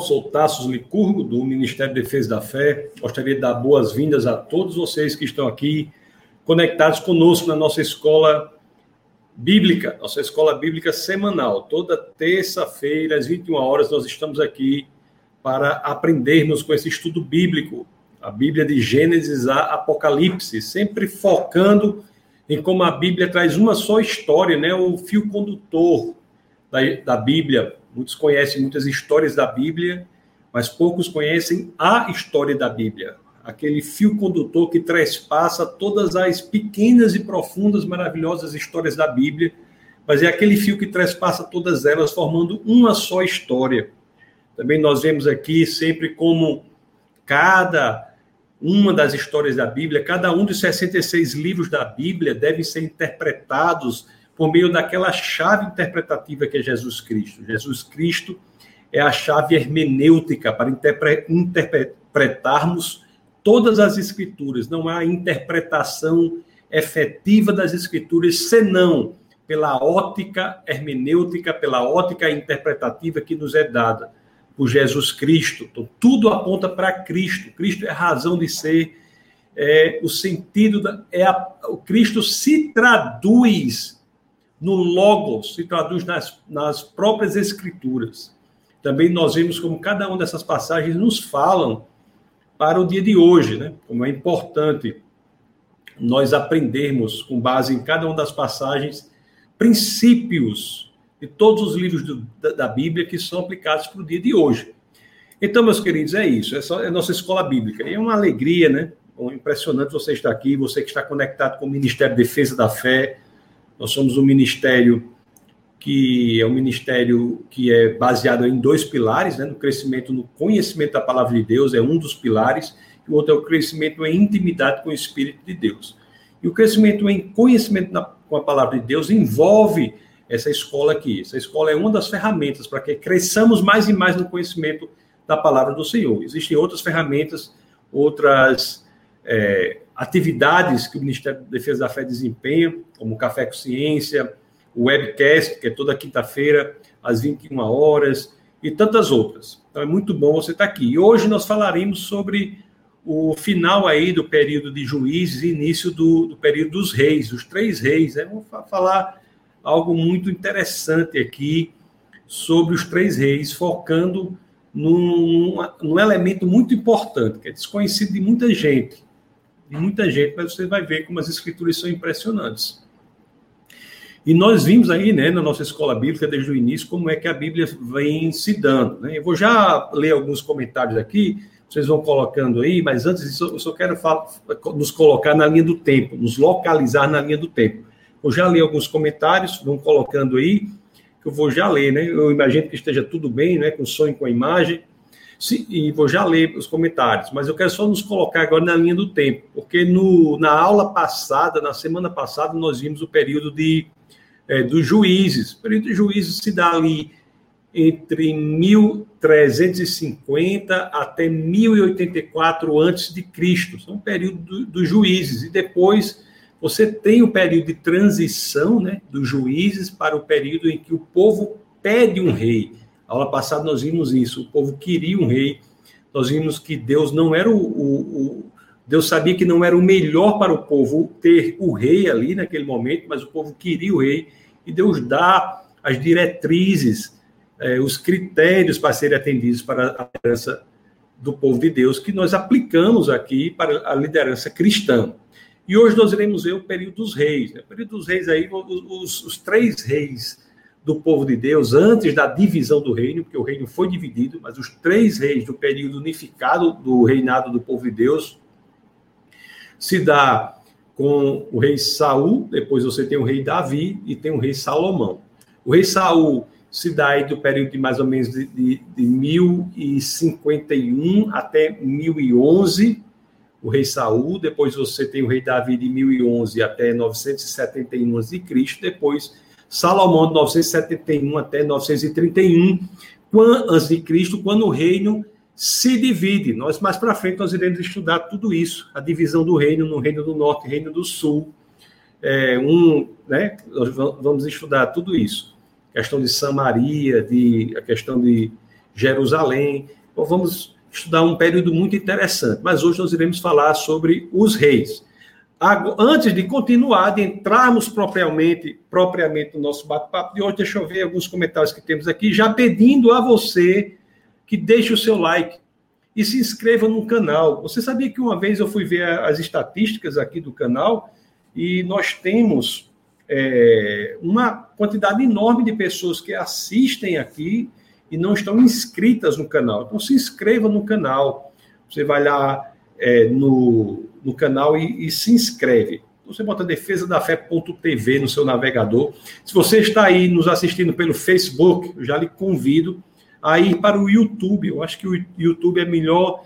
sou Tassos Licurgo, do Ministério de Defesa da Fé. Gostaria de dar boas-vindas a todos vocês que estão aqui conectados conosco na nossa escola bíblica, nossa escola bíblica semanal. Toda terça-feira, às 21 horas, nós estamos aqui para aprendermos com esse estudo bíblico, a Bíblia de Gênesis a Apocalipse, sempre focando em como a Bíblia traz uma só história, né? o fio condutor da, da Bíblia. Muitos conhecem muitas histórias da Bíblia, mas poucos conhecem a história da Bíblia. Aquele fio condutor que trespassa todas as pequenas e profundas, maravilhosas histórias da Bíblia, mas é aquele fio que trespassa todas elas, formando uma só história. Também nós vemos aqui sempre como cada uma das histórias da Bíblia, cada um dos 66 livros da Bíblia devem ser interpretados por meio daquela chave interpretativa que é Jesus Cristo. Jesus Cristo é a chave hermenêutica para interpretarmos todas as escrituras. Não há interpretação efetiva das escrituras senão pela ótica hermenêutica, pela ótica interpretativa que nos é dada por Jesus Cristo. Então, tudo aponta para Cristo. Cristo é a razão de ser, é o sentido da, é a, o Cristo se traduz no Logos, se traduz nas, nas próprias Escrituras. Também nós vemos como cada uma dessas passagens nos falam para o dia de hoje, né? Como é importante nós aprendermos, com base em cada uma das passagens, princípios de todos os livros do, da, da, Bíblia que são aplicados para o dia de hoje. Então, meus queridos, é isso. É, só, é nossa escola bíblica. É uma alegria, né? Impressionante você estar aqui, você que está conectado com o Ministério de Defesa da Fé, nós somos um ministério que é um ministério que é baseado em dois pilares, né? no crescimento no conhecimento da palavra de Deus, é um dos pilares, e o outro é o crescimento em intimidade com o Espírito de Deus. E o crescimento em conhecimento na, com a palavra de Deus envolve essa escola aqui. Essa escola é uma das ferramentas para que cresçamos mais e mais no conhecimento da palavra do Senhor. Existem outras ferramentas, outras é, atividades que o Ministério da Defesa da Fé desempenha, como o Café com Ciência, o webcast, que é toda quinta-feira, às 21 horas, e tantas outras. Então é muito bom você estar aqui. E hoje nós falaremos sobre o final aí do período de juízes e início do, do período dos reis, os três reis. Né? Vamos falar algo muito interessante aqui sobre os três reis, focando num, num elemento muito importante, que é desconhecido de muita gente, muita gente, mas você vai ver como as escrituras são impressionantes. E nós vimos aí, né, na nossa escola bíblica, desde o início, como é que a Bíblia vem se dando. Né? Eu vou já ler alguns comentários aqui, vocês vão colocando aí, mas antes disso, eu só quero falar, nos colocar na linha do tempo, nos localizar na linha do tempo. Eu já li alguns comentários, vão colocando aí, que eu vou já ler, né? Eu imagino que esteja tudo bem, né, com som e com a imagem. Sim, e vou já ler os comentários, mas eu quero só nos colocar agora na linha do tempo, porque no, na aula passada, na semana passada, nós vimos o período de, é, dos juízes. O período de juízes se dá ali entre 1350 até 1084 antes de Cristo. São o período do, dos juízes. E depois você tem o período de transição né, dos juízes para o período em que o povo pede um rei. Aula passada nós vimos isso. O povo queria um rei. Nós vimos que Deus não era o, o, o, Deus sabia que não era o melhor para o povo ter o rei ali naquele momento, mas o povo queria o rei. E Deus dá as diretrizes, eh, os critérios para serem atendidos para a liderança do povo de Deus, que nós aplicamos aqui para a liderança cristã. E hoje nós iremos ver o período dos reis. Né? O período dos reis aí, os, os três reis do povo de Deus antes da divisão do reino, porque o reino foi dividido, mas os três reis do período unificado do reinado do povo de Deus se dá com o rei Saul, depois você tem o rei Davi e tem o rei Salomão. O rei Saul se dá aí do período de mais ou menos de, de, de 1051 até 1011, o rei Saul, depois você tem o rei Davi de 1011 até 971 a.C., depois Salomão, de 971 até 931, antes de Cristo, quando o reino se divide. Nós mais para frente nós iremos estudar tudo isso, a divisão do reino no reino do norte, reino do sul. É, um, né, nós vamos estudar tudo isso. A questão de Samaria, de a questão de Jerusalém. Então, vamos estudar um período muito interessante, mas hoje nós iremos falar sobre os reis. Antes de continuar, de entrarmos propriamente, propriamente no nosso bate-papo de hoje, deixa eu ver alguns comentários que temos aqui, já pedindo a você que deixe o seu like e se inscreva no canal. Você sabia que uma vez eu fui ver as estatísticas aqui do canal e nós temos é, uma quantidade enorme de pessoas que assistem aqui e não estão inscritas no canal. Então se inscreva no canal. Você vai lá é, no, no canal e, e, se inscreve. Você bota defesa da fé.tv no seu navegador. Se você está aí nos assistindo pelo Facebook, eu já lhe convido a ir para o YouTube. Eu acho que o YouTube é a melhor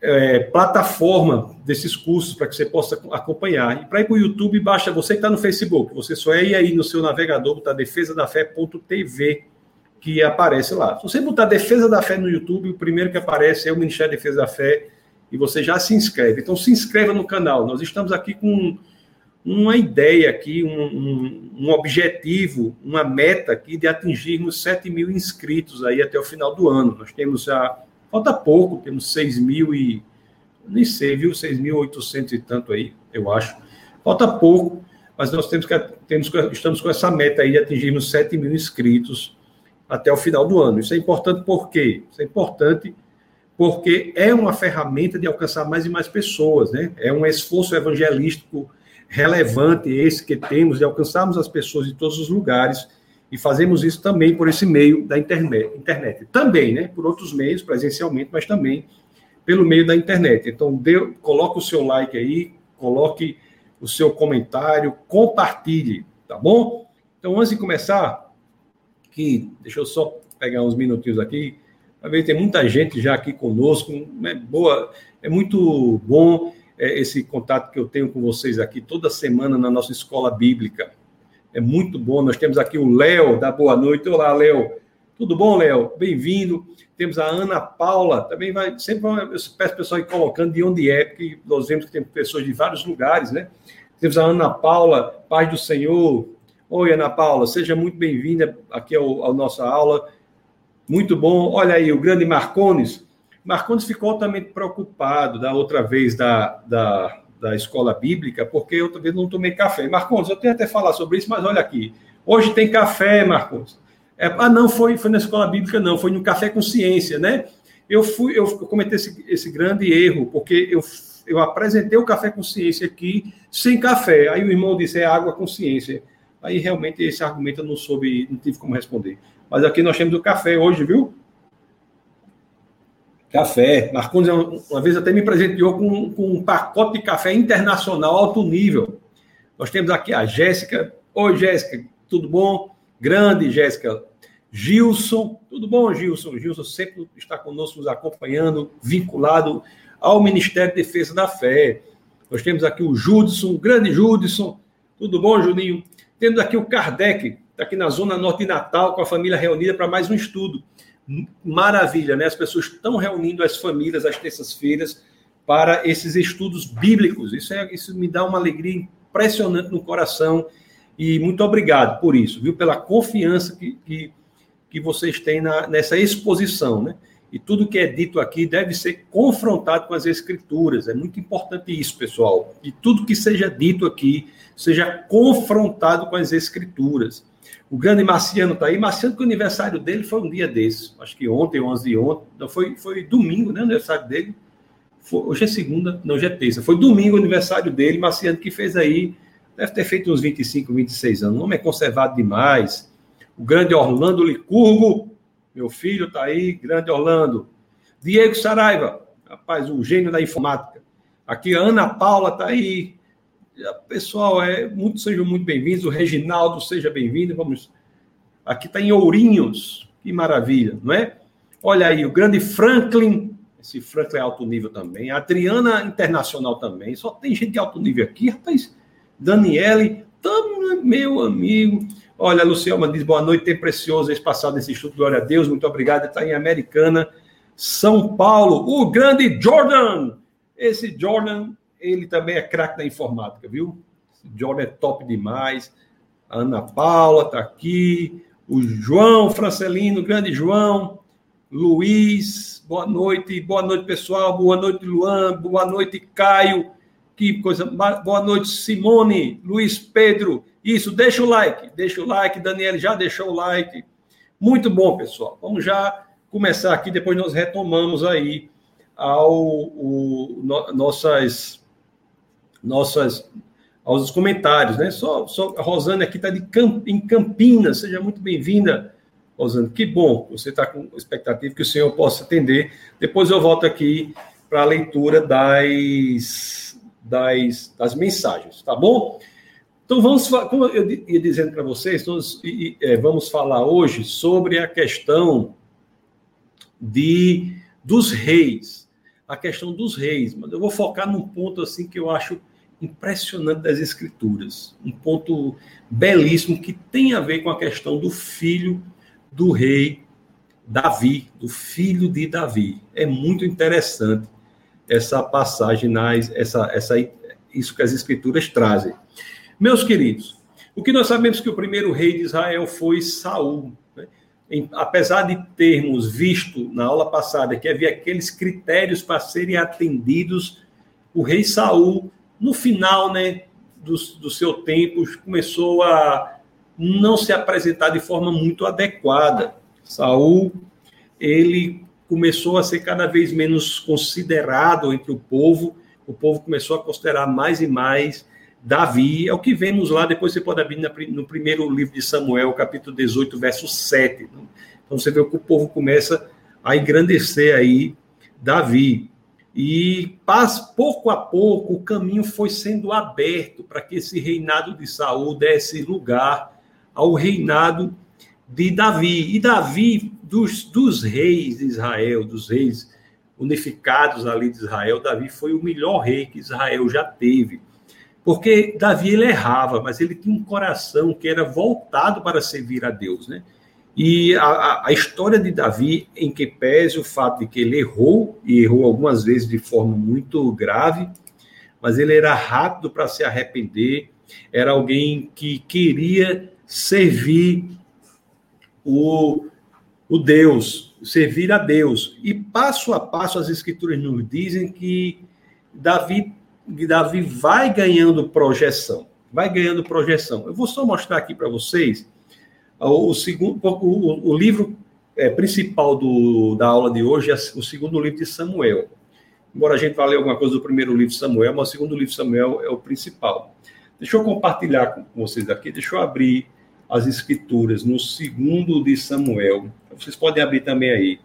é, plataforma desses cursos para que você possa acompanhar. E para ir para o YouTube, basta você que está no Facebook, você só é ir aí no seu navegador, botar defesa da fé.tv que aparece lá. Se você botar Defesa da Fé no YouTube, o primeiro que aparece é o Ministério da Defesa da Fé e você já se inscreve. Então se inscreva no canal. Nós estamos aqui com uma ideia aqui, um, um, um objetivo, uma meta aqui de atingirmos 7 mil inscritos aí até o final do ano. Nós temos já, falta pouco, temos 6 mil e, nem sei, viu, 6.800 e tanto aí, eu acho. Falta pouco, mas nós temos que, temos, estamos com essa meta aí de atingirmos 7 mil inscritos até o final do ano. Isso é importante por quê? Isso é importante porque é uma ferramenta de alcançar mais e mais pessoas, né? É um esforço evangelístico relevante esse que temos de alcançarmos as pessoas em todos os lugares e fazemos isso também por esse meio da internet, internet. Também, né? Por outros meios, presencialmente, mas também pelo meio da internet. Então, dê, coloque o seu like aí, coloque o seu comentário, compartilhe, tá bom? Então, antes de começar, que deixa eu só pegar uns minutinhos aqui, ver tem muita gente já aqui conosco, é boa, é muito bom é, esse contato que eu tenho com vocês aqui toda semana na nossa escola bíblica. É muito bom. Nós temos aqui o Léo da Boa Noite. Olá, Léo. Tudo bom, Léo? Bem-vindo. Temos a Ana Paula, também vai, sempre eu peço pessoal ir colocando de onde é, porque nós vemos que tem pessoas de vários lugares, né? Temos a Ana Paula, paz do Senhor, Oi, Ana Paula, seja muito bem-vinda aqui ao, ao nossa aula. Muito bom. Olha aí, o grande Marcones. Marcones ficou altamente preocupado da outra vez da, da, da escola bíblica, porque outra vez não tomei café. Marcones, eu tenho até falar sobre isso, mas olha aqui. Hoje tem café, Marcones. É, ah, não, foi, foi na escola bíblica, não, foi no Café com Ciência, né? Eu fui, eu cometi esse, esse grande erro, porque eu, eu apresentei o Café com Ciência aqui sem café. Aí o irmão disse, é água com ciência. Aí realmente esse argumento eu não soube, não tive como responder. Mas aqui nós temos o café hoje, viu? Café. Marcondes uma vez até me presenteou com, com um pacote de café internacional alto nível. Nós temos aqui a Jéssica. Oi, Jéssica, tudo bom? Grande, Jéssica. Gilson, tudo bom, Gilson? Gilson sempre está conosco, nos acompanhando, vinculado ao Ministério de Defesa da Fé. Nós temos aqui o Judson, grande Judson. Tudo bom, Juninho? Temos aqui o Kardec, está aqui na Zona Norte de Natal, com a família reunida para mais um estudo. Maravilha, né? As pessoas estão reunindo as famílias às terças-feiras para esses estudos bíblicos. Isso, é, isso me dá uma alegria impressionante no coração e muito obrigado por isso, viu? Pela confiança que, que, que vocês têm na, nessa exposição, né? E tudo que é dito aqui deve ser confrontado com as escrituras. É muito importante isso, pessoal. E tudo que seja dito aqui seja confrontado com as escrituras. O grande Marciano está aí. Marciano, que o aniversário dele foi um dia desses. Acho que ontem, 11 de ontem. Não, foi, foi domingo, né? O aniversário dele. Foi, hoje é segunda, não, hoje é terça. Foi domingo o aniversário dele. Marciano que fez aí. Deve ter feito uns 25, 26 anos. O homem é conservado demais. O grande Orlando Licurgo meu filho está aí, grande Orlando. Diego Saraiva, rapaz, um gênio da informática. Aqui a Ana Paula está aí. Pessoal, é, muito, sejam muito bem-vindos. O Reginaldo, seja bem-vindo. Vamos. Aqui está em Ourinhos. Que maravilha, não é? Olha aí, o grande Franklin. Esse Franklin é alto nível também. A Adriana Internacional também. Só tem gente de alto nível aqui, rapaz. Daniele, meu amigo. Olha, Luciana diz boa noite, tem precioso esse passado nesse estudo, glória a Deus, muito obrigado. Está em Americana, São Paulo, o grande Jordan. Esse Jordan, ele também é craque da informática, viu? Jordan é top demais. A Ana Paula está aqui, o João Francelino, grande João. Luiz, boa noite, boa noite, pessoal, boa noite, Luan, boa noite, Caio, que coisa, boa noite, Simone, Luiz Pedro, isso, deixa o like, deixa o like, Daniel já deixou o like, muito bom, pessoal, vamos já começar aqui, depois nós retomamos aí ao o, no, nossas nossas aos comentários, né? Só, só a Rosane aqui está Camp, em Campinas, seja muito bem-vinda, Rosane. Que bom, você está com expectativa que o senhor possa atender. Depois eu volto aqui para a leitura das, das, das mensagens, tá bom? Então vamos, como eu ia dizendo para vocês, nós é, vamos falar hoje sobre a questão de dos reis, a questão dos reis. Mas eu vou focar num ponto assim que eu acho impressionante das Escrituras, um ponto belíssimo que tem a ver com a questão do filho do rei Davi, do filho de Davi. É muito interessante essa passagem, nas, essa, essa, isso que as Escrituras trazem. Meus queridos, o que nós sabemos que o primeiro rei de Israel foi Saul. Né? Em, apesar de termos visto na aula passada que havia aqueles critérios para serem atendidos, o rei Saul no final né, do, do seu tempo, começou a não se apresentar de forma muito adequada. Saul, ele começou a ser cada vez menos considerado entre o povo, o povo começou a considerar mais e mais Davi, é o que vemos lá, depois você pode abrir no primeiro livro de Samuel, capítulo 18, verso 7. Então você vê que o povo começa a engrandecer aí Davi. E pouco a pouco o caminho foi sendo aberto para que esse reinado de Saul desse lugar ao reinado de Davi. E Davi, dos, dos reis de Israel, dos reis unificados ali de Israel, Davi foi o melhor rei que Israel já teve. Porque Davi ele errava, mas ele tinha um coração que era voltado para servir a Deus, né? E a, a, história de Davi, em que pese o fato de que ele errou, e errou algumas vezes de forma muito grave, mas ele era rápido para se arrepender, era alguém que queria servir o, o Deus, servir a Deus. E passo a passo as escrituras nos dizem que Davi, Davi vai ganhando projeção, vai ganhando projeção. Eu vou só mostrar aqui para vocês o, segundo, o, o livro é, principal do, da aula de hoje é o segundo livro de Samuel. Embora a gente vá ler alguma coisa do primeiro livro de Samuel, mas o segundo livro de Samuel é o principal. Deixa eu compartilhar com vocês aqui, deixa eu abrir as escrituras no segundo de Samuel. Vocês podem abrir também aí.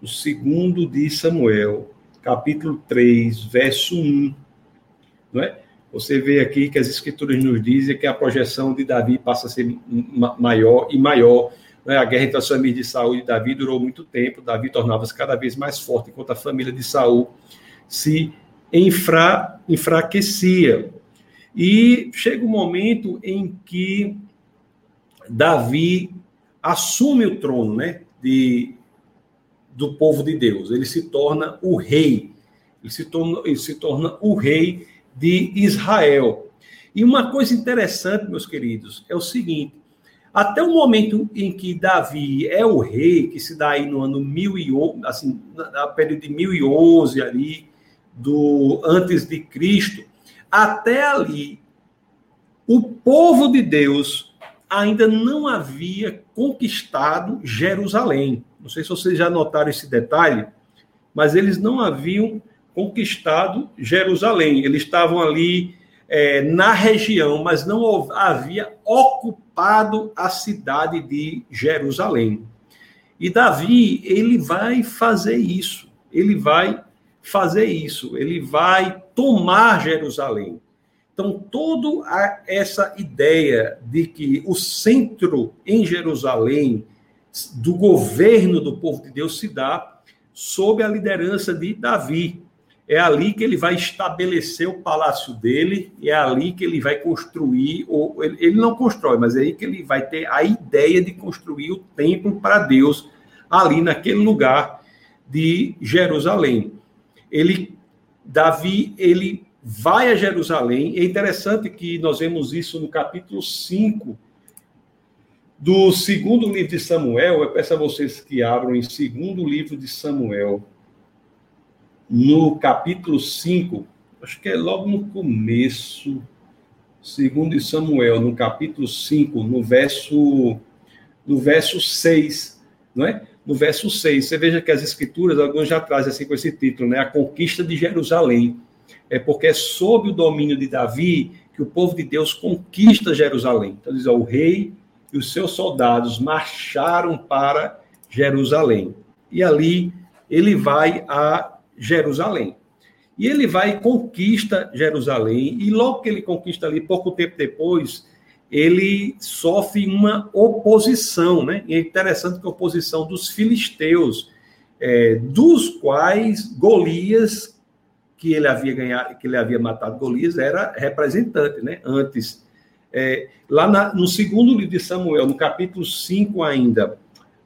O segundo de Samuel, capítulo 3, verso 1. Não é? Você vê aqui que as escrituras nos dizem que a projeção de Davi passa a ser maior e maior. Né? A guerra entre as famílias de Saul e Davi durou muito tempo. Davi tornava-se cada vez mais forte, enquanto a família de Saul se enfra, enfraquecia. E chega um momento em que Davi assume o trono, né, de, do povo de Deus. Ele se torna o rei. Ele se torna, ele se torna o rei de Israel. E uma coisa interessante, meus queridos, é o seguinte: até o momento em que Davi é o rei, que se dá aí no ano 1011, assim, na período de 1011 ali, do antes de Cristo, até ali, o povo de Deus ainda não havia conquistado Jerusalém. Não sei se vocês já notaram esse detalhe, mas eles não haviam conquistado Jerusalém. Eles estavam ali é, na região, mas não havia ocupado a cidade de Jerusalém. E Davi, ele vai fazer isso. Ele vai fazer isso. Ele vai tomar Jerusalém. Então, toda essa ideia de que o centro em Jerusalém do governo do povo de Deus se dá sob a liderança de Davi. É ali que ele vai estabelecer o palácio dele, é ali que ele vai construir, ou ele não constrói, mas é aí que ele vai ter a ideia de construir o templo para Deus, ali naquele lugar de Jerusalém. Ele, Davi, ele vai a Jerusalém. É interessante que nós vemos isso no capítulo 5 do segundo livro de Samuel, eu peço a vocês que abram em segundo livro de Samuel, no capítulo 5, acho que é logo no começo, segundo Samuel, no capítulo 5, no verso, no verso 6, não é? No verso 6, você veja que as escrituras, alguns já trazem assim com esse título, né? A conquista de Jerusalém. É porque é sob o domínio de Davi que o povo de Deus conquista Jerusalém. Então diz, ó, o rei e os seus soldados marcharam para Jerusalém. E ali ele vai a Jerusalém. E ele vai e conquista Jerusalém, e logo que ele conquista ali, pouco tempo depois, ele sofre uma oposição, né? E é interessante que a oposição dos filisteus, é, dos quais Golias, que ele havia ganhado, que ele havia matado Golias, era representante, né? Antes é, lá na, no segundo livro de Samuel, no capítulo 5 ainda,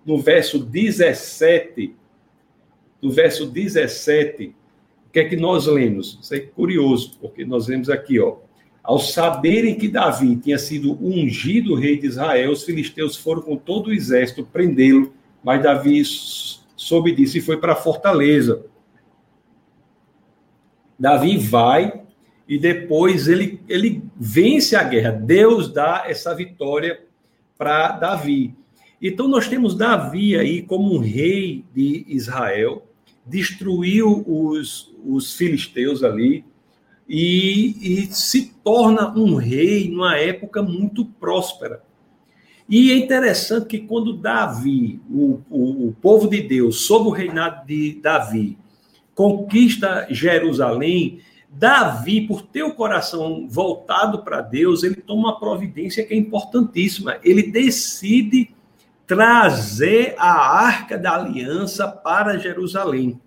no verso 17, no verso 17, o que é que nós lemos? Isso é curioso, porque nós lemos aqui, ó. Ao saberem que Davi tinha sido ungido rei de Israel, os filisteus foram com todo o exército prendê-lo, mas Davi soube disso e foi para a fortaleza. Davi vai e depois ele, ele vence a guerra. Deus dá essa vitória para Davi. Então nós temos Davi aí como um rei de Israel, destruiu os, os filisteus ali e, e se torna um rei numa época muito próspera. E é interessante que quando Davi, o, o, o povo de Deus, sob o reinado de Davi, conquista Jerusalém, Davi, por ter o coração voltado para Deus, ele toma uma providência que é importantíssima. Ele decide trazer a arca da aliança para Jerusalém.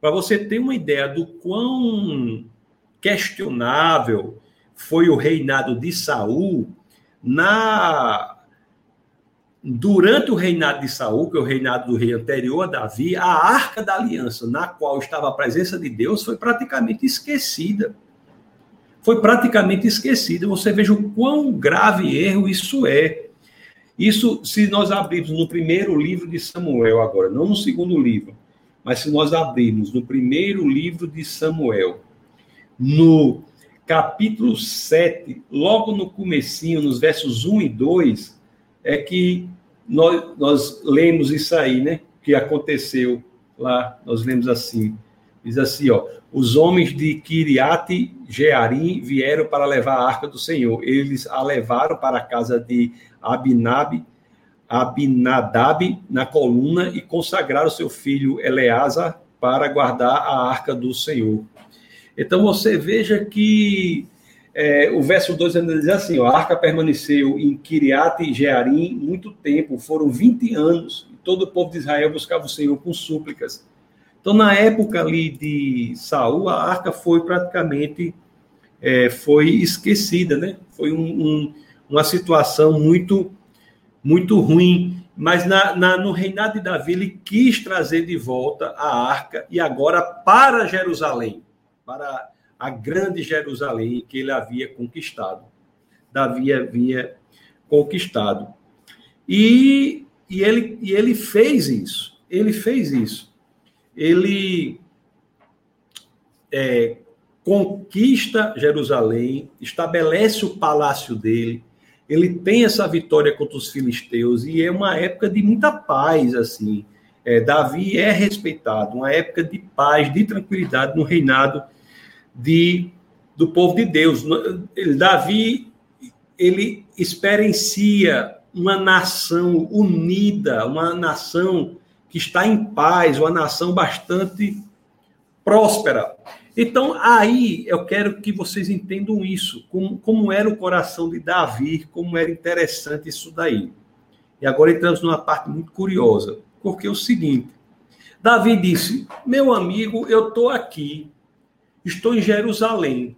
Para você ter uma ideia do quão questionável foi o reinado de Saul, na durante o reinado de Saul, que é o reinado do rei anterior a Davi, a arca da aliança, na qual estava a presença de Deus, foi praticamente esquecida. Foi praticamente esquecida. Você veja o quão grave erro isso é. Isso, se nós abrirmos no primeiro livro de Samuel, agora, não no segundo livro, mas se nós abrirmos no primeiro livro de Samuel, no capítulo 7, logo no comecinho, nos versos 1 e 2, é que nós, nós lemos isso aí, né? Que aconteceu lá, nós lemos assim. Diz assim, ó, os homens de Kiriat Jearim vieram para levar a arca do Senhor. Eles a levaram para a casa de Abinab, Abinadab na coluna e consagraram seu filho Eleazar para guardar a arca do Senhor. Então você veja que é, o verso 2 ainda diz assim: ó, a arca permaneceu em Kiriat e Jearim muito tempo, foram 20 anos, e todo o povo de Israel buscava o Senhor com súplicas. Então, na época ali de Saul, a arca foi praticamente é, foi esquecida, né? Foi um, um, uma situação muito, muito ruim. Mas na, na, no reinado de Davi, ele quis trazer de volta a arca e agora para Jerusalém, para a grande Jerusalém que ele havia conquistado. Davi havia conquistado. E, e, ele, e ele fez isso. Ele fez isso. Ele é, conquista Jerusalém, estabelece o palácio dele, ele tem essa vitória contra os filisteus e é uma época de muita paz, assim. É, Davi é respeitado, uma época de paz, de tranquilidade no reinado de, do povo de Deus. Davi, ele experiencia uma nação unida, uma nação que está em paz, uma nação bastante próspera. Então, aí eu quero que vocês entendam isso, como, como era o coração de Davi, como era interessante isso daí. E agora entramos numa parte muito curiosa, porque é o seguinte: Davi disse, meu amigo, eu estou aqui Estou em Jerusalém,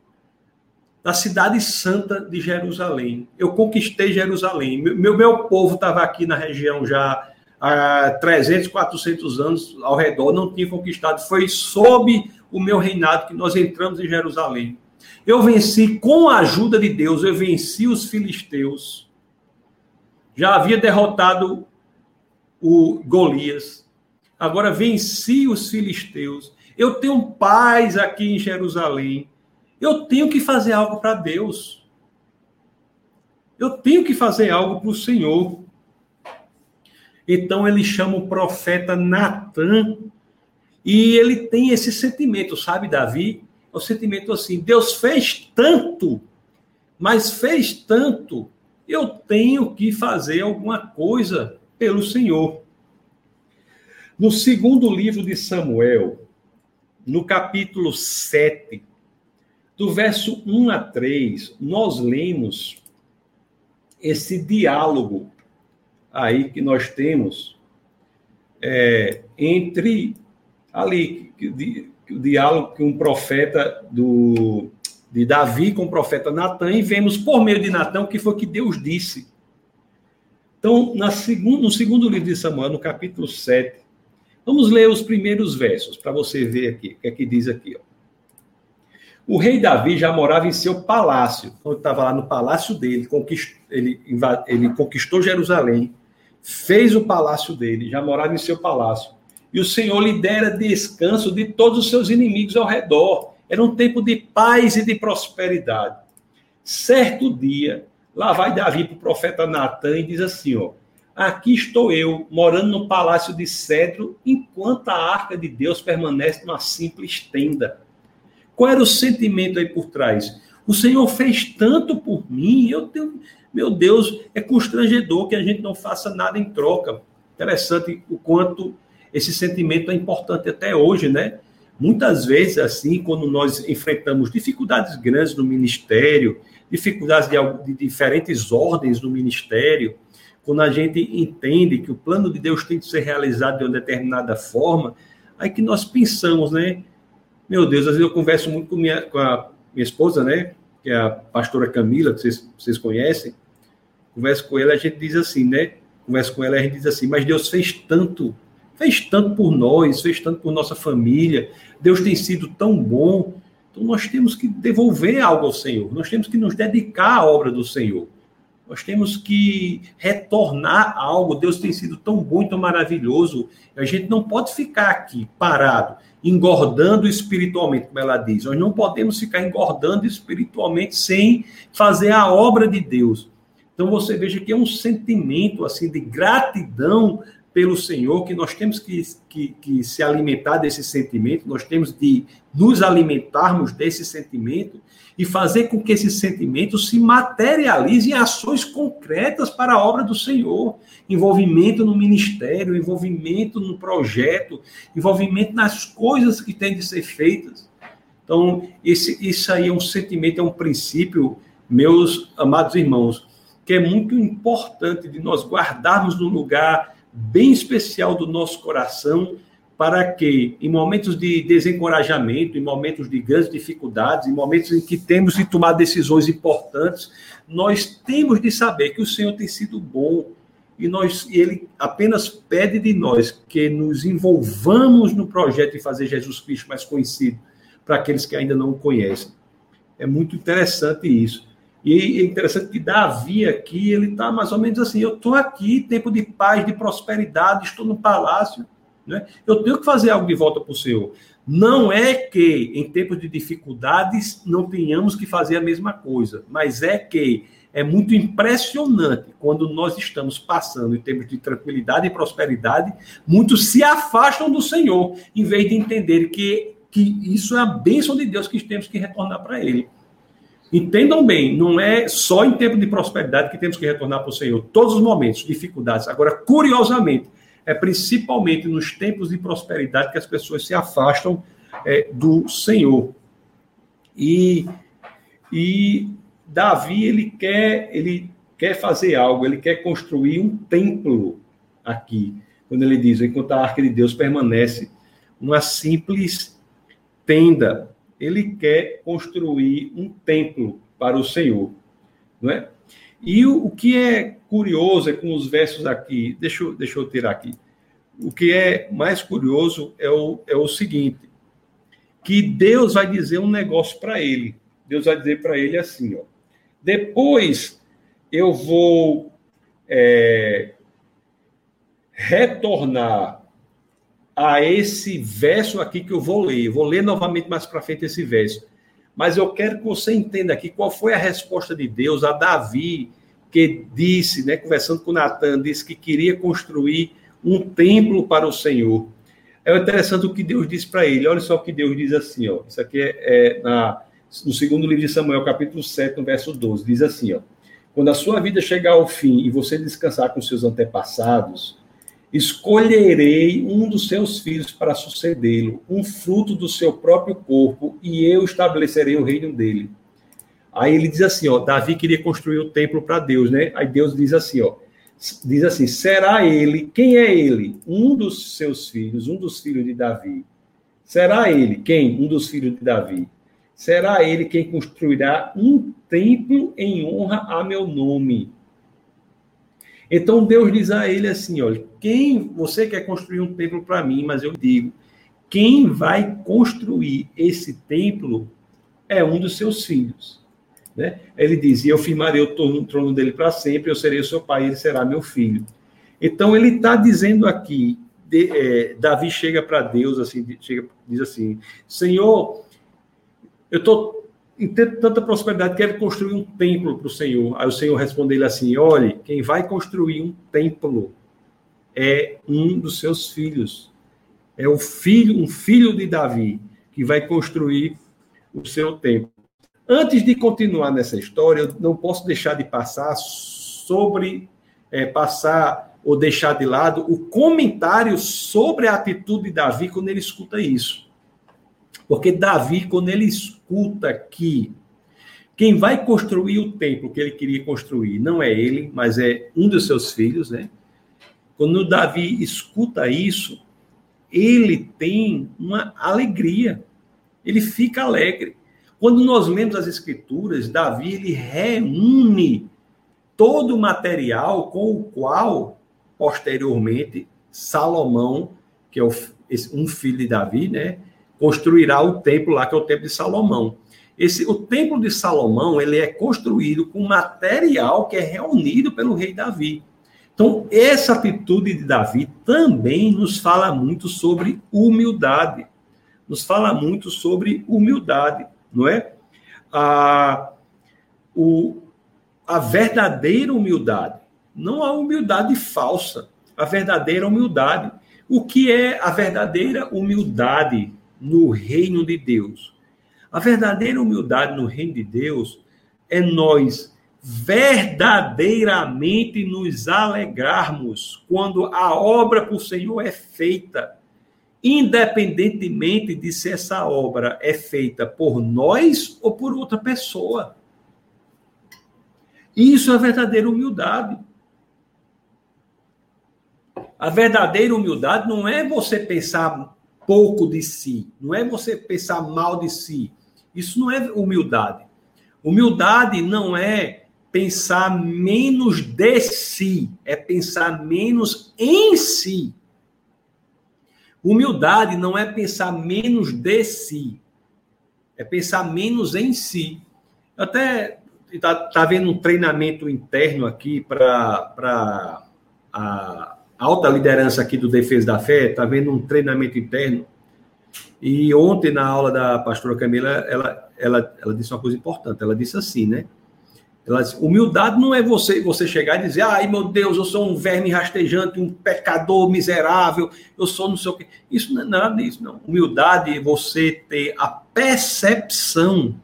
na cidade santa de Jerusalém. Eu conquistei Jerusalém. Meu, meu povo estava aqui na região já há 300, 400 anos ao redor, não tinha conquistado. Foi sob o meu reinado que nós entramos em Jerusalém. Eu venci, com a ajuda de Deus, eu venci os filisteus. já havia derrotado o Golias, agora venci os filisteus. Eu tenho paz aqui em Jerusalém. Eu tenho que fazer algo para Deus. Eu tenho que fazer algo para o Senhor. Então ele chama o profeta Natan e ele tem esse sentimento, sabe, Davi? É o sentimento assim: Deus fez tanto, mas fez tanto, eu tenho que fazer alguma coisa pelo Senhor. No segundo livro de Samuel, no capítulo 7, do verso 1 a 3, nós lemos esse diálogo aí que nós temos é, entre ali o diálogo que um profeta do de Davi com o profeta Natan e vemos por meio de Natan o que foi que Deus disse. Então, na segundo, no segundo livro de Samuel, no capítulo 7, vamos ler os primeiros versos para você ver aqui o que é que diz aqui. Ó. O rei Davi já morava em seu palácio, quando estava lá no palácio dele, ele, ele conquistou Jerusalém, fez o palácio dele, já morava em seu palácio. E o Senhor lhe dera descanso de todos os seus inimigos ao redor. Era um tempo de paz e de prosperidade. Certo dia, lá vai Davi para o profeta Natan e diz assim: ó, Aqui estou eu, morando no palácio de cedro, enquanto a arca de Deus permanece numa simples tenda. Qual era o sentimento aí por trás? O Senhor fez tanto por mim, eu tenho. Meu Deus, é constrangedor que a gente não faça nada em troca. Interessante o quanto esse sentimento é importante até hoje, né? Muitas vezes, assim, quando nós enfrentamos dificuldades grandes no ministério, dificuldades de, de diferentes ordens no ministério, quando a gente entende que o plano de Deus tem que ser realizado de uma determinada forma, aí que nós pensamos, né? Meu Deus, às vezes eu converso muito com, minha, com a minha esposa, né? Que é a pastora Camila, que vocês, vocês conhecem. Converso com ela, a gente diz assim, né? Converso com ela, a gente diz assim, mas Deus fez tanto, fez tanto por nós, fez tanto por nossa família. Deus tem sido tão bom. Então nós temos que devolver algo ao Senhor. Nós temos que nos dedicar à obra do Senhor. Nós temos que retornar algo. Deus tem sido tão bom e tão maravilhoso. A gente não pode ficar aqui parado engordando espiritualmente, como ela diz. Nós não podemos ficar engordando espiritualmente sem fazer a obra de Deus. Então você veja que é um sentimento assim de gratidão pelo Senhor que nós temos que, que, que se alimentar desse sentimento, nós temos de nos alimentarmos desse sentimento e fazer com que esse sentimento se materialize em ações concretas para a obra do Senhor. Envolvimento no ministério, envolvimento no projeto, envolvimento nas coisas que têm de ser feitas. Então, esse, isso aí é um sentimento, é um princípio, meus amados irmãos, que é muito importante de nós guardarmos no lugar bem especial do nosso coração para que, em momentos de desencorajamento, em momentos de grandes dificuldades, em momentos em que temos de tomar decisões importantes, nós temos de saber que o Senhor tem sido bom e nós ele apenas pede de nós que nos envolvamos no projeto de fazer Jesus Cristo mais conhecido para aqueles que ainda não o conhecem. É muito interessante isso. E é interessante que Davi aqui, ele está mais ou menos assim, eu estou aqui, tempo de paz, de prosperidade, estou no palácio, né? Eu tenho que fazer algo de volta para o Senhor. Não é que em tempos de dificuldades não tenhamos que fazer a mesma coisa, mas é que é muito impressionante quando nós estamos passando em tempos de tranquilidade e prosperidade, muitos se afastam do Senhor, em vez de entender que, que isso é a bênção de Deus que temos que retornar para Ele. Entendam bem, não é só em tempo de prosperidade que temos que retornar para o Senhor, todos os momentos, dificuldades. Agora, curiosamente, é principalmente nos tempos de prosperidade que as pessoas se afastam é, do Senhor. E, e Davi ele quer ele quer fazer algo, ele quer construir um templo aqui. Quando ele diz, enquanto a arca de Deus permanece uma simples tenda, ele quer construir um templo para o Senhor, não é? E o, o que é curioso é com os versos aqui, deixa eu, deixa eu tirar aqui. O que é mais curioso é o, é o seguinte: que Deus vai dizer um negócio para ele. Deus vai dizer para ele assim: ó, depois eu vou é, retornar a esse verso aqui que eu vou ler. vou ler novamente mais para frente esse verso. Mas eu quero que você entenda aqui qual foi a resposta de Deus a Davi, que disse, né, conversando com Natan, disse que queria construir um templo para o Senhor. É interessante o que Deus disse para ele. Olha só o que Deus diz assim, ó. Isso aqui é, é na, no segundo livro de Samuel, capítulo 7, no verso 12. Diz assim, ó. Quando a sua vida chegar ao fim e você descansar com seus antepassados, escolherei um dos seus filhos para sucedê-lo, um fruto do seu próprio corpo, e eu estabelecerei o reino dele. Aí ele diz assim, ó, Davi queria construir o templo para Deus, né? Aí Deus diz assim, ó, diz assim: será ele, quem é ele? Um dos seus filhos, um dos filhos de Davi. Será ele quem? Um dos filhos de Davi. Será ele quem construirá um templo em honra a meu nome. Então Deus diz a ele assim: olha, quem você quer construir um templo para mim, mas eu digo, quem vai construir esse templo é um dos seus filhos. Né? Ele diz: e eu firmarei o trono dele para sempre, eu serei o seu pai, ele será meu filho. Então ele está dizendo aqui, de, é, Davi chega para Deus assim, chega, diz assim: Senhor, eu estou em tanta prosperidade, quero construir um templo para o Senhor. Aí o Senhor responde ele assim: olhe, quem vai construir um templo é um dos seus filhos. É o filho, um filho de Davi, que vai construir o seu templo. Antes de continuar nessa história, eu não posso deixar de passar sobre é, passar ou deixar de lado o comentário sobre a atitude de Davi quando ele escuta isso. Porque Davi, quando ele escuta que quem vai construir o templo que ele queria construir não é ele, mas é um dos seus filhos, né? Quando Davi escuta isso, ele tem uma alegria, ele fica alegre. Quando nós lemos as escrituras, Davi ele reúne todo o material com o qual posteriormente Salomão, que é um filho de Davi, né, construirá o templo lá, que é o templo de Salomão. Esse, o templo de Salomão ele é construído com material que é reunido pelo rei Davi. Então, essa atitude de Davi também nos fala muito sobre humildade. Nos fala muito sobre humildade, não é? A, o, a verdadeira humildade, não a humildade falsa, a verdadeira humildade. O que é a verdadeira humildade no reino de Deus. A verdadeira humildade no reino de Deus é nós verdadeiramente nos alegrarmos quando a obra por Senhor é feita, independentemente de se essa obra é feita por nós ou por outra pessoa. Isso é verdadeira humildade. A verdadeira humildade não é você pensar pouco de si, não é você pensar mal de si. Isso não é humildade. Humildade não é pensar menos de si, é pensar menos em si. Humildade não é pensar menos de si, é pensar menos em si. Eu até está tá vendo um treinamento interno aqui para a alta liderança aqui do Defesa da Fé, está vendo um treinamento interno. E ontem, na aula da pastora Camila, ela, ela, ela disse uma coisa importante. Ela disse assim, né? Ela disse, humildade não é você você chegar e dizer, ai meu Deus, eu sou um verme rastejante, um pecador miserável, eu sou não sei o quê. Isso não é nada disso, não. Humildade é você ter a percepção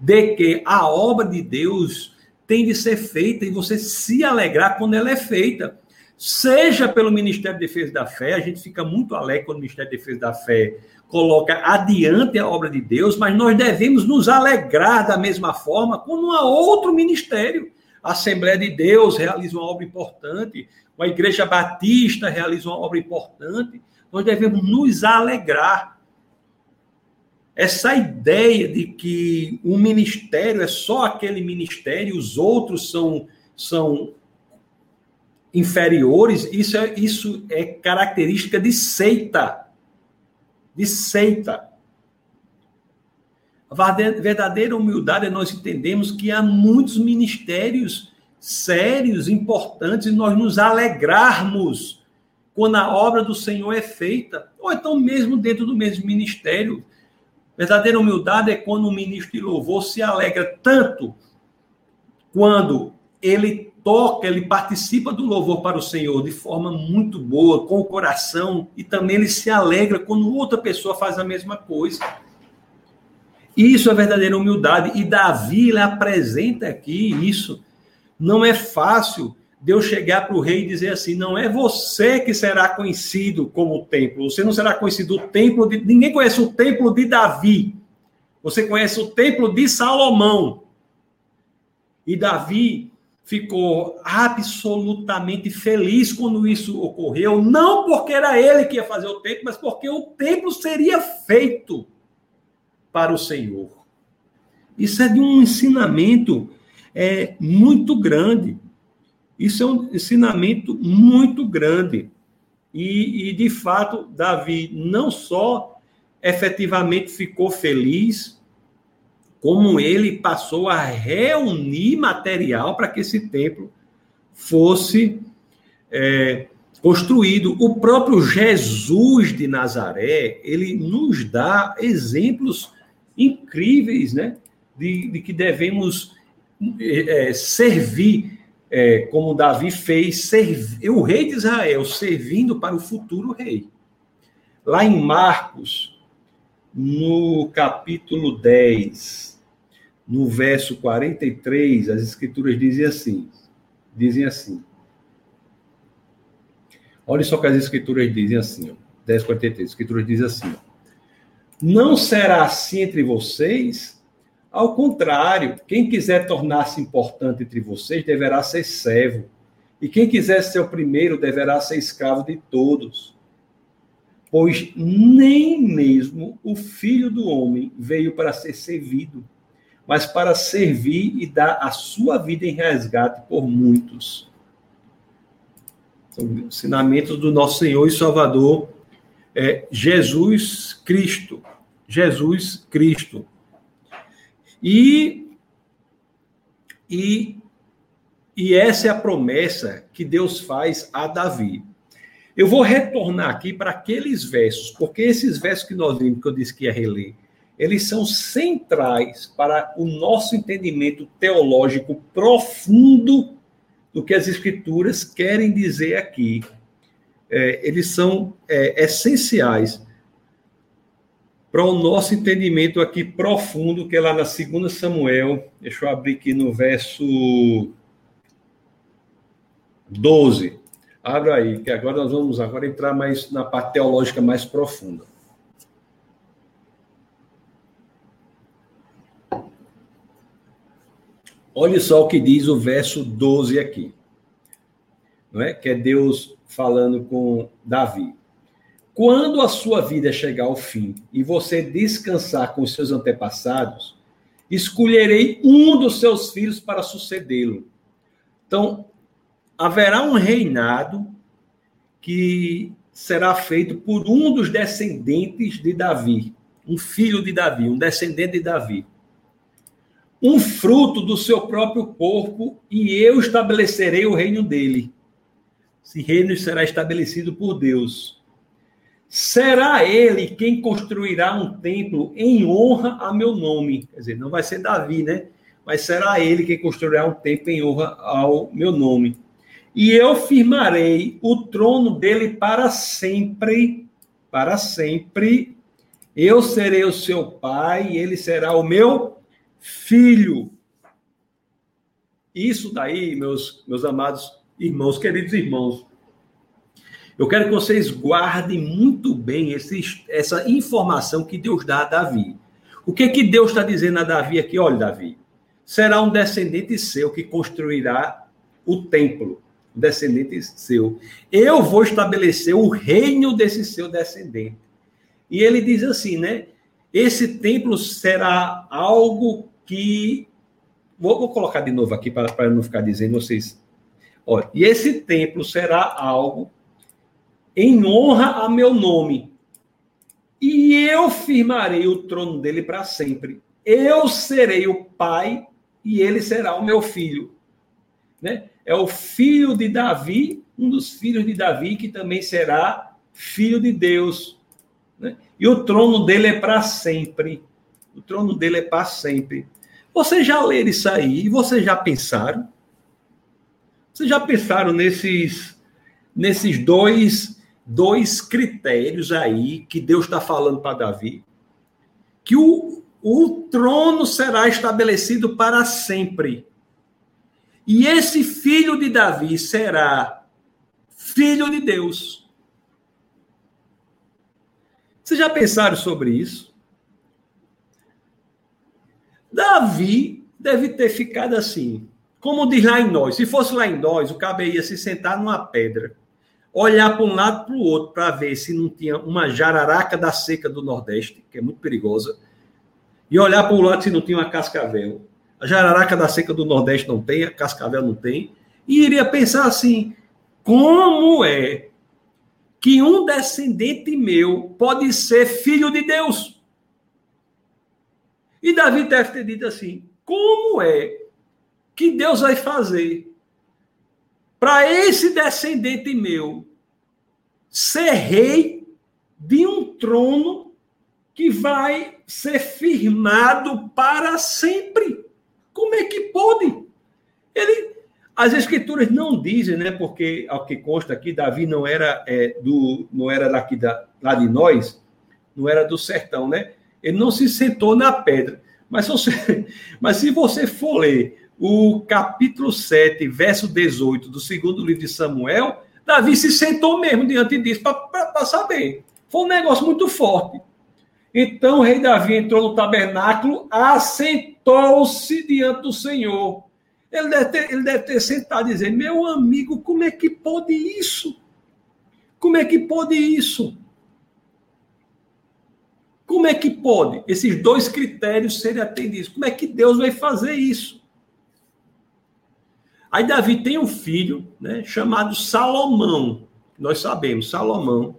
de que a obra de Deus tem de ser feita e você se alegrar quando ela é feita seja pelo Ministério de Defesa da Fé, a gente fica muito alegre quando o Ministério de Defesa da Fé coloca adiante a obra de Deus, mas nós devemos nos alegrar da mesma forma como um outro ministério. A Assembleia de Deus realiza uma obra importante, a Igreja Batista realiza uma obra importante, nós devemos nos alegrar. Essa ideia de que um ministério é só aquele ministério, os outros são, são inferiores, isso é, isso é característica de seita. De seita. A verdadeira humildade é nós entendemos que há muitos ministérios sérios, importantes, e nós nos alegrarmos quando a obra do Senhor é feita, ou então mesmo dentro do mesmo ministério. Verdadeira humildade é quando o ministro de louvor se alegra tanto quando ele toca, ele participa do louvor para o Senhor de forma muito boa, com o coração, e também ele se alegra quando outra pessoa faz a mesma coisa. Isso é verdadeira humildade, e Davi ele apresenta aqui isso. Não é fácil Deus chegar para o rei e dizer assim: não é você que será conhecido como o templo, você não será conhecido o templo de. Ninguém conhece o templo de Davi, você conhece o templo de Salomão. E Davi ficou absolutamente feliz quando isso ocorreu, não porque era ele que ia fazer o templo, mas porque o templo seria feito para o Senhor. Isso é de um ensinamento é, muito grande. Isso é um ensinamento muito grande. E, e, de fato, Davi não só efetivamente ficou feliz, como ele passou a reunir material para que esse templo fosse é, construído. O próprio Jesus de Nazaré, ele nos dá exemplos incríveis, né? De, de que devemos é, servir, é, como Davi fez, servir, o rei de Israel servindo para o futuro rei. Lá em Marcos, no capítulo 10, no verso 43, as escrituras dizem assim, dizem assim. Olha só que as escrituras dizem assim, ó, 10, 43, as escrituras dizem assim, ó, não será assim entre vocês, ao contrário, quem quiser tornar-se importante entre vocês deverá ser servo, e quem quiser ser o primeiro deverá ser escravo de todos. Pois nem mesmo o filho do homem veio para ser servido, mas para servir e dar a sua vida em resgate por muitos. São ensinamentos do nosso Senhor e Salvador é, Jesus Cristo. Jesus Cristo. E, e, e essa é a promessa que Deus faz a Davi. Eu vou retornar aqui para aqueles versos, porque esses versos que nós vimos, que eu disse que ia reler, eles são centrais para o nosso entendimento teológico profundo do que as escrituras querem dizer aqui. É, eles são é, essenciais para o nosso entendimento aqui profundo, que é lá na 2 Samuel, deixa eu abrir aqui no verso 12. Abra aí, que agora nós vamos agora entrar mais na parte teológica mais profunda. Olha só o que diz o verso 12 aqui. Não é? Que é Deus falando com Davi. Quando a sua vida chegar ao fim e você descansar com os seus antepassados, escolherei um dos seus filhos para sucedê-lo. Então, haverá um reinado que será feito por um dos descendentes de Davi, um filho de Davi, um descendente de Davi. Um fruto do seu próprio corpo, e eu estabelecerei o reino dele. Esse reino será estabelecido por Deus. Será ele quem construirá um templo em honra a meu nome. Quer dizer, não vai ser Davi, né? Mas será ele quem construirá um templo em honra ao meu nome. E eu firmarei o trono dele para sempre, para sempre. Eu serei o seu pai e ele será o meu filho. Isso daí, meus, meus amados irmãos, queridos irmãos, eu quero que vocês guardem muito bem esse, essa informação que Deus dá a Davi. O que que Deus está dizendo a Davi aqui? Olha, Davi, será um descendente seu que construirá o templo, um descendente seu. Eu vou estabelecer o reino desse seu descendente. E ele diz assim, né? Esse templo será algo que. Vou, vou colocar de novo aqui para, não ficar dizendo vocês. Olha, e esse templo será algo em honra a meu nome. E eu firmarei o trono dele para sempre. Eu serei o pai e ele será o meu filho. né? É o filho de Davi, um dos filhos de Davi, que também será filho de Deus. Né? E o trono dele é para sempre. O trono dele é para sempre. Vocês já leram isso aí? E vocês já pensaram? Vocês já pensaram nesses, nesses dois, dois critérios aí que Deus está falando para Davi? Que o, o trono será estabelecido para sempre. E esse filho de Davi será filho de Deus. Vocês já pensaram sobre isso? Davi deve ter ficado assim. Como diz lá em nós, se fosse lá em nós, o cabo ia se sentar numa pedra, olhar para um lado para o outro para ver se não tinha uma jararaca da seca do Nordeste, que é muito perigosa, e olhar para o lado se não tinha uma cascavel. A jararaca da seca do Nordeste não tem, a cascavel não tem, e iria pensar assim: como é que um descendente meu pode ser filho de Deus? E Davi deve ter dito assim: como é que Deus vai fazer para esse descendente meu ser rei de um trono que vai ser firmado para sempre. Como é que pode? Ele, as escrituras não dizem, né? Porque ao que consta aqui, Davi não era é, do, não era daqui da, lá de nós, não era do sertão, né? Ele não se sentou na pedra. Mas, você, mas se você for ler o capítulo 7, verso 18 do segundo livro de Samuel, Davi se sentou mesmo diante disso para saber. Foi um negócio muito forte. Então o rei Davi entrou no tabernáculo, assentou-se diante do Senhor. Ele deve, ter, ele deve ter sentado e dizer: Meu amigo, como é que pode isso? Como é que pode isso? Como é que pode esses dois critérios serem atendidos? Como é que Deus vai fazer isso? Aí Davi tem um filho, né, chamado Salomão. Nós sabemos, Salomão.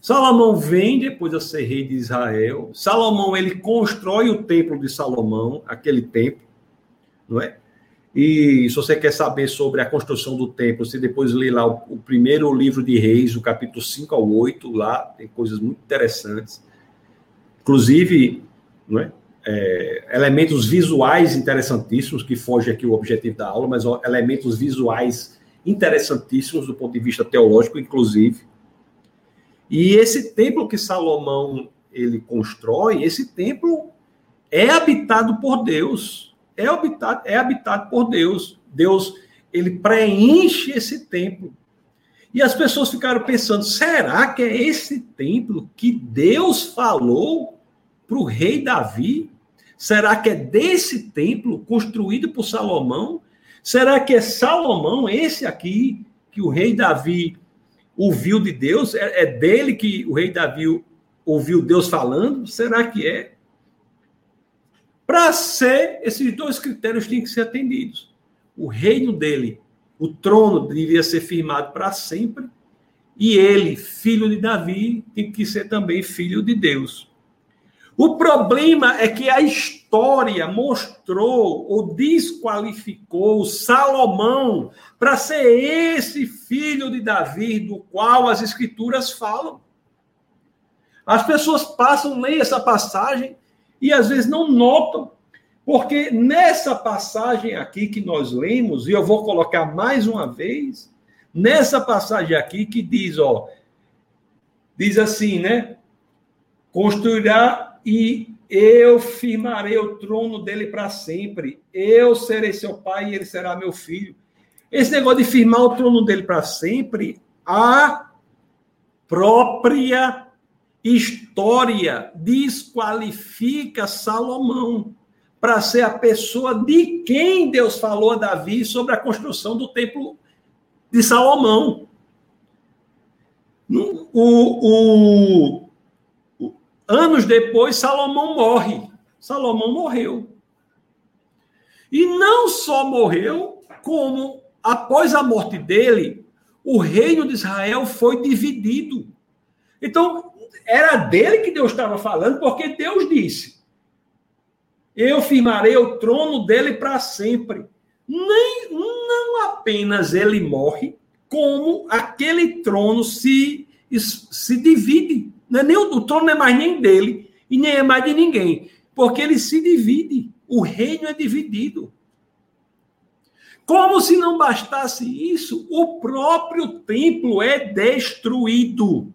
Salomão vem depois a ser rei de Israel. Salomão ele constrói o templo de Salomão, aquele templo, não é? E se você quer saber sobre a construção do templo, você depois lê lá o, o primeiro livro de Reis, o capítulo 5 ao 8, lá tem coisas muito interessantes. Inclusive, é? é, elementos visuais interessantíssimos, que foge aqui o objetivo da aula, mas ó, elementos visuais interessantíssimos do ponto de vista teológico, inclusive. E esse templo que Salomão ele constrói, esse templo é habitado por Deus, é habitado, é habitado por Deus. Deus ele preenche esse templo. E as pessoas ficaram pensando: será que é esse templo que Deus falou para o rei Davi? Será que é desse templo construído por Salomão? Será que é Salomão, esse aqui, que o rei Davi ouviu de Deus? É, é dele que o rei Davi ouviu Deus falando? Será que é? Para ser, esses dois critérios têm que ser atendidos. O reino dele, o trono devia ser firmado para sempre, e ele, filho de Davi, tem que ser também filho de Deus. O problema é que a história mostrou ou desqualificou Salomão para ser esse filho de Davi do qual as escrituras falam. As pessoas passam, leem essa passagem e às vezes não notam, porque nessa passagem aqui que nós lemos, e eu vou colocar mais uma vez, nessa passagem aqui que diz, ó, diz assim, né? Construirá e eu firmarei o trono dele para sempre. Eu serei seu pai e ele será meu filho. Esse negócio de firmar o trono dele para sempre, a própria história desqualifica Salomão para ser a pessoa de quem Deus falou a Davi sobre a construção do templo de Salomão. O, o, Anos depois, Salomão morre. Salomão morreu. E não só morreu, como após a morte dele, o reino de Israel foi dividido. Então, era dele que Deus estava falando, porque Deus disse: Eu firmarei o trono dele para sempre. nem não apenas ele morre, como aquele trono se, se divide. Não é nem, o trono não é mais nem dele e nem é mais de ninguém, porque ele se divide. O reino é dividido. Como se não bastasse isso, o próprio templo é destruído.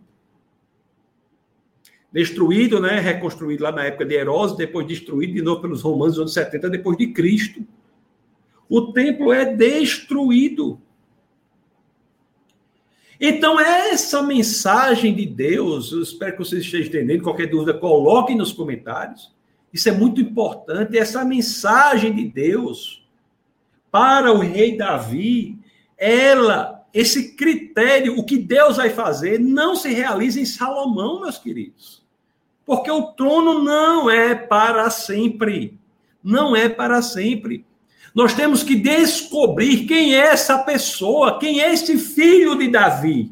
Destruído, né? Reconstruído lá na época de Herodes, depois destruído de novo pelos romanos nos anos 70 depois de Cristo. O templo é destruído. Então, essa mensagem de Deus, eu espero que vocês estejam entendendo. Qualquer dúvida, coloquem nos comentários. Isso é muito importante. Essa mensagem de Deus para o rei Davi, ela, esse critério, o que Deus vai fazer, não se realiza em Salomão, meus queridos. Porque o trono não é para sempre. Não é para sempre. Nós temos que descobrir quem é essa pessoa, quem é esse filho de Davi.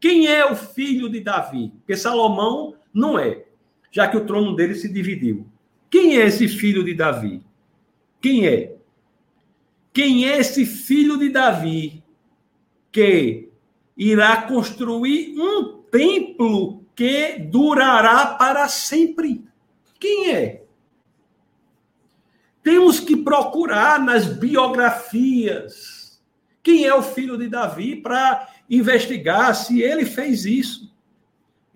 Quem é o filho de Davi? Porque Salomão não é, já que o trono dele se dividiu. Quem é esse filho de Davi? Quem é? Quem é esse filho de Davi que irá construir um templo que durará para sempre? Quem é? Temos que procurar nas biografias quem é o filho de Davi para investigar se ele fez isso.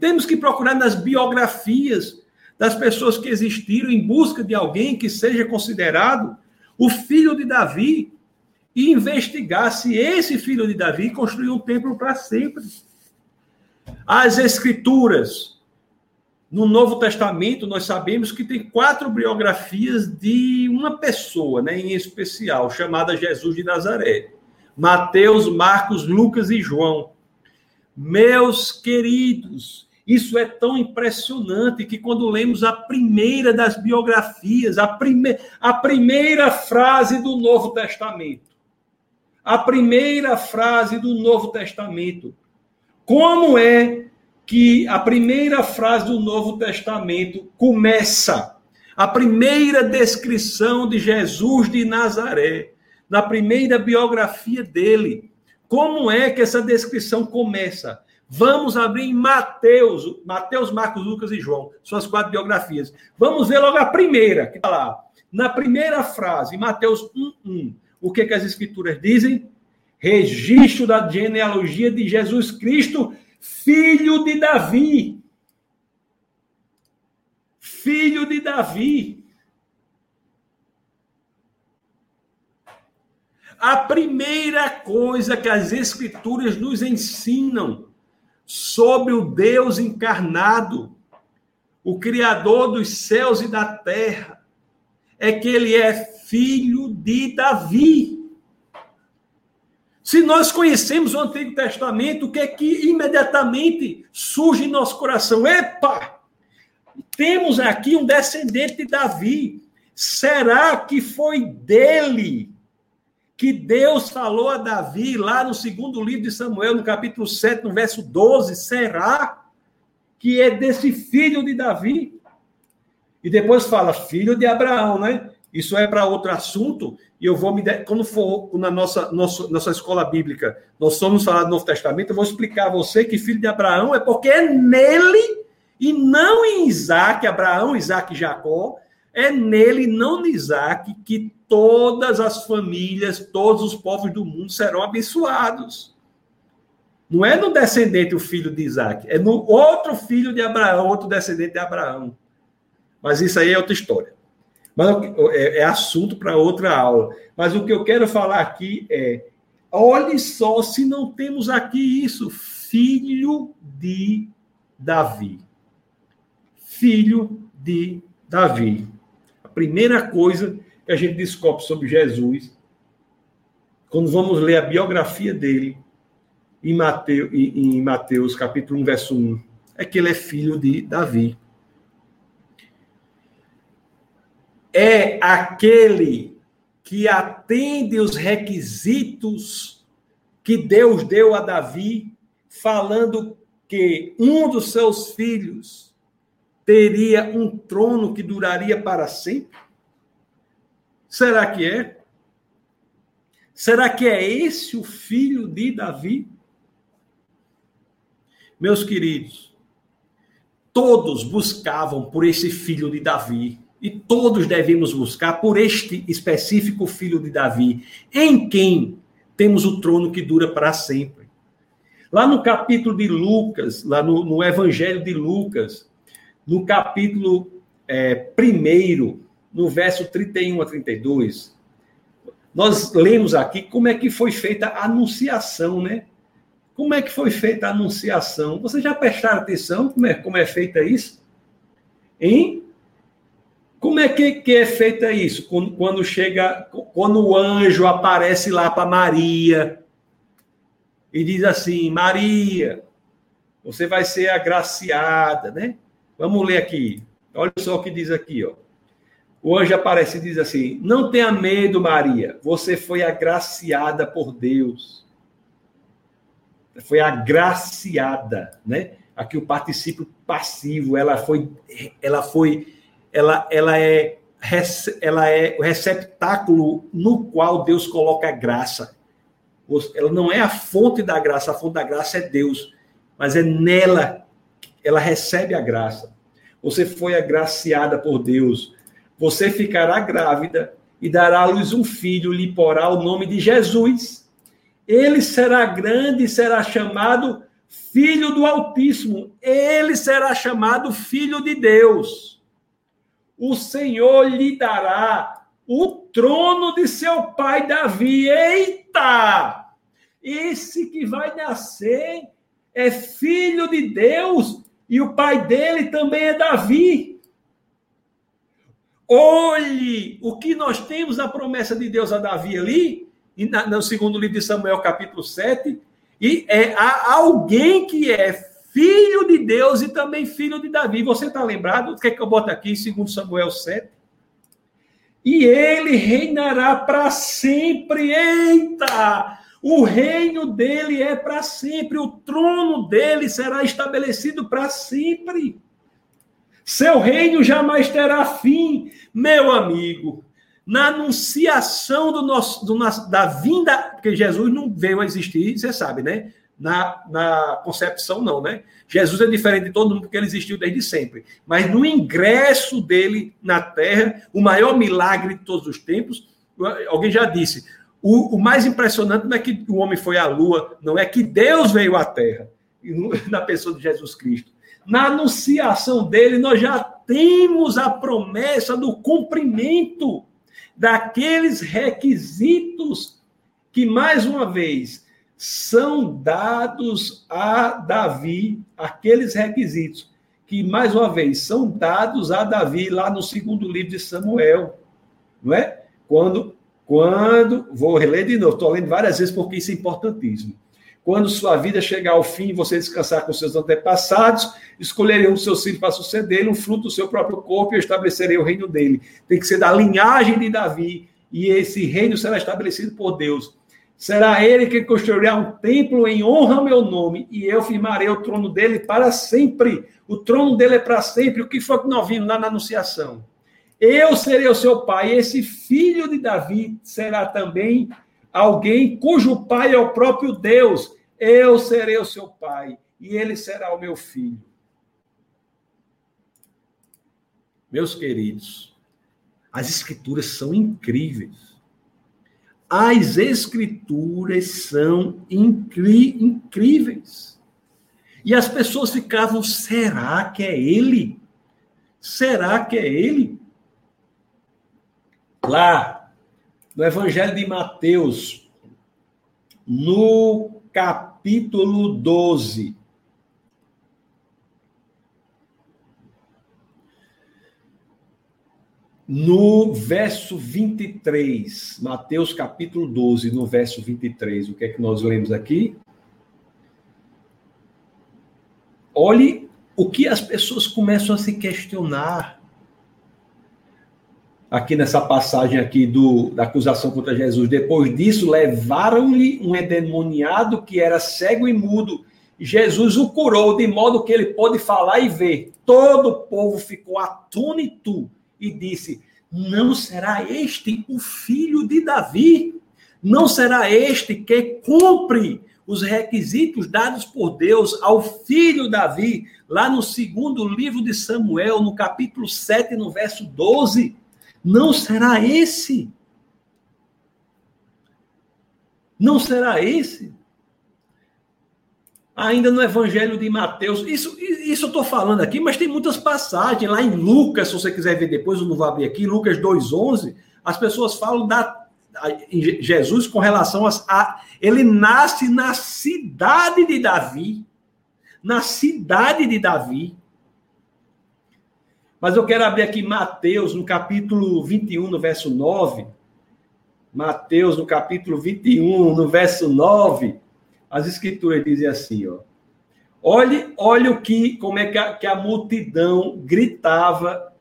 Temos que procurar nas biografias das pessoas que existiram em busca de alguém que seja considerado o filho de Davi, e investigar se esse filho de Davi construiu um templo para sempre. As Escrituras, no Novo Testamento, nós sabemos que tem quatro biografias de uma pessoa, né, em especial, chamada Jesus de Nazaré: Mateus, Marcos, Lucas e João. Meus queridos, isso é tão impressionante que quando lemos a primeira das biografias, a, prime a primeira frase do Novo Testamento, a primeira frase do Novo Testamento, como é que a primeira frase do Novo Testamento começa? A primeira descrição de Jesus de Nazaré, na primeira biografia dele. Como é que essa descrição começa? Vamos abrir em Mateus, Mateus, Marcos, Lucas e João, suas quatro biografias. Vamos ver logo a primeira, que está lá. Na primeira frase, Mateus 1:1, o que, que as escrituras dizem? Registro da genealogia de Jesus Cristo, filho de Davi. Filho de Davi. A primeira coisa que as escrituras nos ensinam sobre o Deus encarnado, o Criador dos céus e da terra, é que ele é filho de Davi. Se nós conhecemos o Antigo Testamento, o que é que imediatamente surge em nosso coração? Epa! Temos aqui um descendente de Davi. Será que foi dele que Deus falou a Davi lá no segundo livro de Samuel, no capítulo 7, no verso 12, será que é desse filho de Davi? E depois fala filho de Abraão, né? Isso é para outro assunto, e eu vou me. Quando for na nossa, nossa, nossa escola bíblica, nós somos falar do Novo Testamento, eu vou explicar a você que filho de Abraão é porque é nele e não em Isaac, Abraão, Isaac e Jacó, é nele, não em Isaac, que todas as famílias, todos os povos do mundo serão abençoados. Não é no descendente o filho de Isaac, é no outro filho de Abraão, outro descendente de Abraão. Mas isso aí é outra história. Mas é, é assunto para outra aula. Mas o que eu quero falar aqui é: olhe só se não temos aqui isso, filho de Davi. Filho de Davi. A primeira coisa que a gente descobre sobre Jesus, quando vamos ler a biografia dele em Mateus, em Mateus capítulo 1, verso 1, é que ele é filho de Davi. É aquele que atende os requisitos que Deus deu a Davi, falando que um dos seus filhos teria um trono que duraria para sempre? Será que é? Será que é esse o filho de Davi? Meus queridos, todos buscavam por esse filho de Davi. E todos devemos buscar por este específico filho de Davi, em quem temos o trono que dura para sempre. Lá no capítulo de Lucas, lá no, no Evangelho de Lucas, no capítulo é, 1, no verso 31 a 32, nós lemos aqui como é que foi feita a anunciação, né? Como é que foi feita a anunciação? Vocês já prestaram atenção como é, como é feita isso? Hein? Como é que, que é feita isso? Quando, quando chega, quando o anjo aparece lá para Maria e diz assim: Maria, você vai ser agraciada, né? Vamos ler aqui. Olha só o que diz aqui, ó. O anjo aparece e diz assim: Não tenha medo, Maria, você foi agraciada por Deus. Foi agraciada, né? Aqui o particípio passivo, ela foi, ela foi ela, ela, é, ela é o receptáculo no qual Deus coloca a graça. Ela não é a fonte da graça, a fonte da graça é Deus, mas é nela ela recebe a graça. Você foi agraciada por Deus. Você ficará grávida e dará à luz um filho, lhe porá o nome de Jesus. Ele será grande e será chamado Filho do Altíssimo. Ele será chamado Filho de Deus o Senhor lhe dará o trono de seu pai Davi. Eita! Esse que vai nascer é filho de Deus e o pai dele também é Davi. Olhe o que nós temos a promessa de Deus a Davi ali, no segundo livro de Samuel, capítulo 7, e é alguém que é filho de Deus e também filho de Davi. Você está lembrado? O que é que eu boto aqui, segundo Samuel 7? E ele reinará para sempre. Eita! O reino dele é para sempre, o trono dele será estabelecido para sempre. Seu reino jamais terá fim, meu amigo. Na anunciação do nosso, do da vinda, porque Jesus não veio a existir, você sabe, né? Na, na concepção, não, né? Jesus é diferente de todo mundo porque ele existiu desde sempre. Mas no ingresso dele na terra, o maior milagre de todos os tempos, alguém já disse, o, o mais impressionante não é que o homem foi à lua, não é que Deus veio à terra, na pessoa de Jesus Cristo. Na anunciação dele, nós já temos a promessa do cumprimento daqueles requisitos que, mais uma vez, são dados a Davi aqueles requisitos que, mais uma vez, são dados a Davi lá no segundo livro de Samuel, não é? Quando, quando vou reler de novo, estou lendo várias vezes porque isso é importantíssimo. Quando sua vida chegar ao fim, você descansar com seus antepassados, escolherei um seu filho para suceder, um fruto do seu próprio corpo e estabelecerei o reino dele. Tem que ser da linhagem de Davi, e esse reino será estabelecido por Deus Será ele que construirá um templo em honra ao meu nome, e eu firmarei o trono dele para sempre. O trono dele é para sempre. O que foi que nós vimos lá na Anunciação? Eu serei o seu pai, e esse filho de Davi será também alguém cujo pai é o próprio Deus. Eu serei o seu pai, e ele será o meu filho. Meus queridos, as escrituras são incríveis. As escrituras são incríveis. E as pessoas ficavam: será que é ele? Será que é ele? Lá, no Evangelho de Mateus, no capítulo 12, No verso 23, Mateus capítulo 12, no verso 23, o que é que nós lemos aqui? Olhe o que as pessoas começam a se questionar aqui nessa passagem aqui do, da acusação contra Jesus. Depois disso, levaram-lhe um endemoniado que era cego e mudo. Jesus o curou de modo que ele pôde falar e ver. Todo o povo ficou atônito e disse: Não será este o filho de Davi? Não será este que cumpre os requisitos dados por Deus ao filho Davi, lá no segundo livro de Samuel, no capítulo 7, no verso 12. Não será esse. Não será esse. Ainda no Evangelho de Mateus, isso, isso eu estou falando aqui, mas tem muitas passagens lá em Lucas, se você quiser ver depois, eu não vou abrir aqui, Lucas 2,11, as pessoas falam da Jesus com relação a, a, ele nasce na cidade de Davi, na cidade de Davi. Mas eu quero abrir aqui Mateus, no capítulo 21, no verso 9. Mateus, no capítulo 21, no verso 9, as escrituras dizem assim, ó. Olhe, olhe o que, como é que a, que a multidão gritava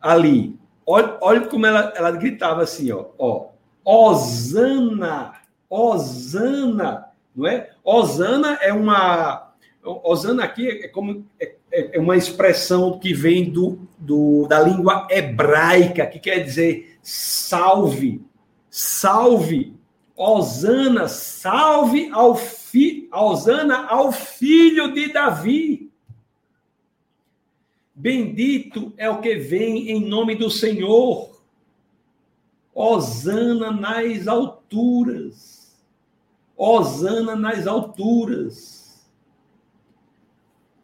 ali. Olha, olha como ela, ela gritava assim, ó, ó. Osana, Osana, não é? Osana é uma Osana aqui é como é, é, é uma expressão que vem do, do, da língua hebraica, que quer dizer salve, salve, Osana, salve ao fi, Osana ao filho de Davi. Bendito é o que vem em nome do Senhor. Osana nas alturas. Osana nas alturas.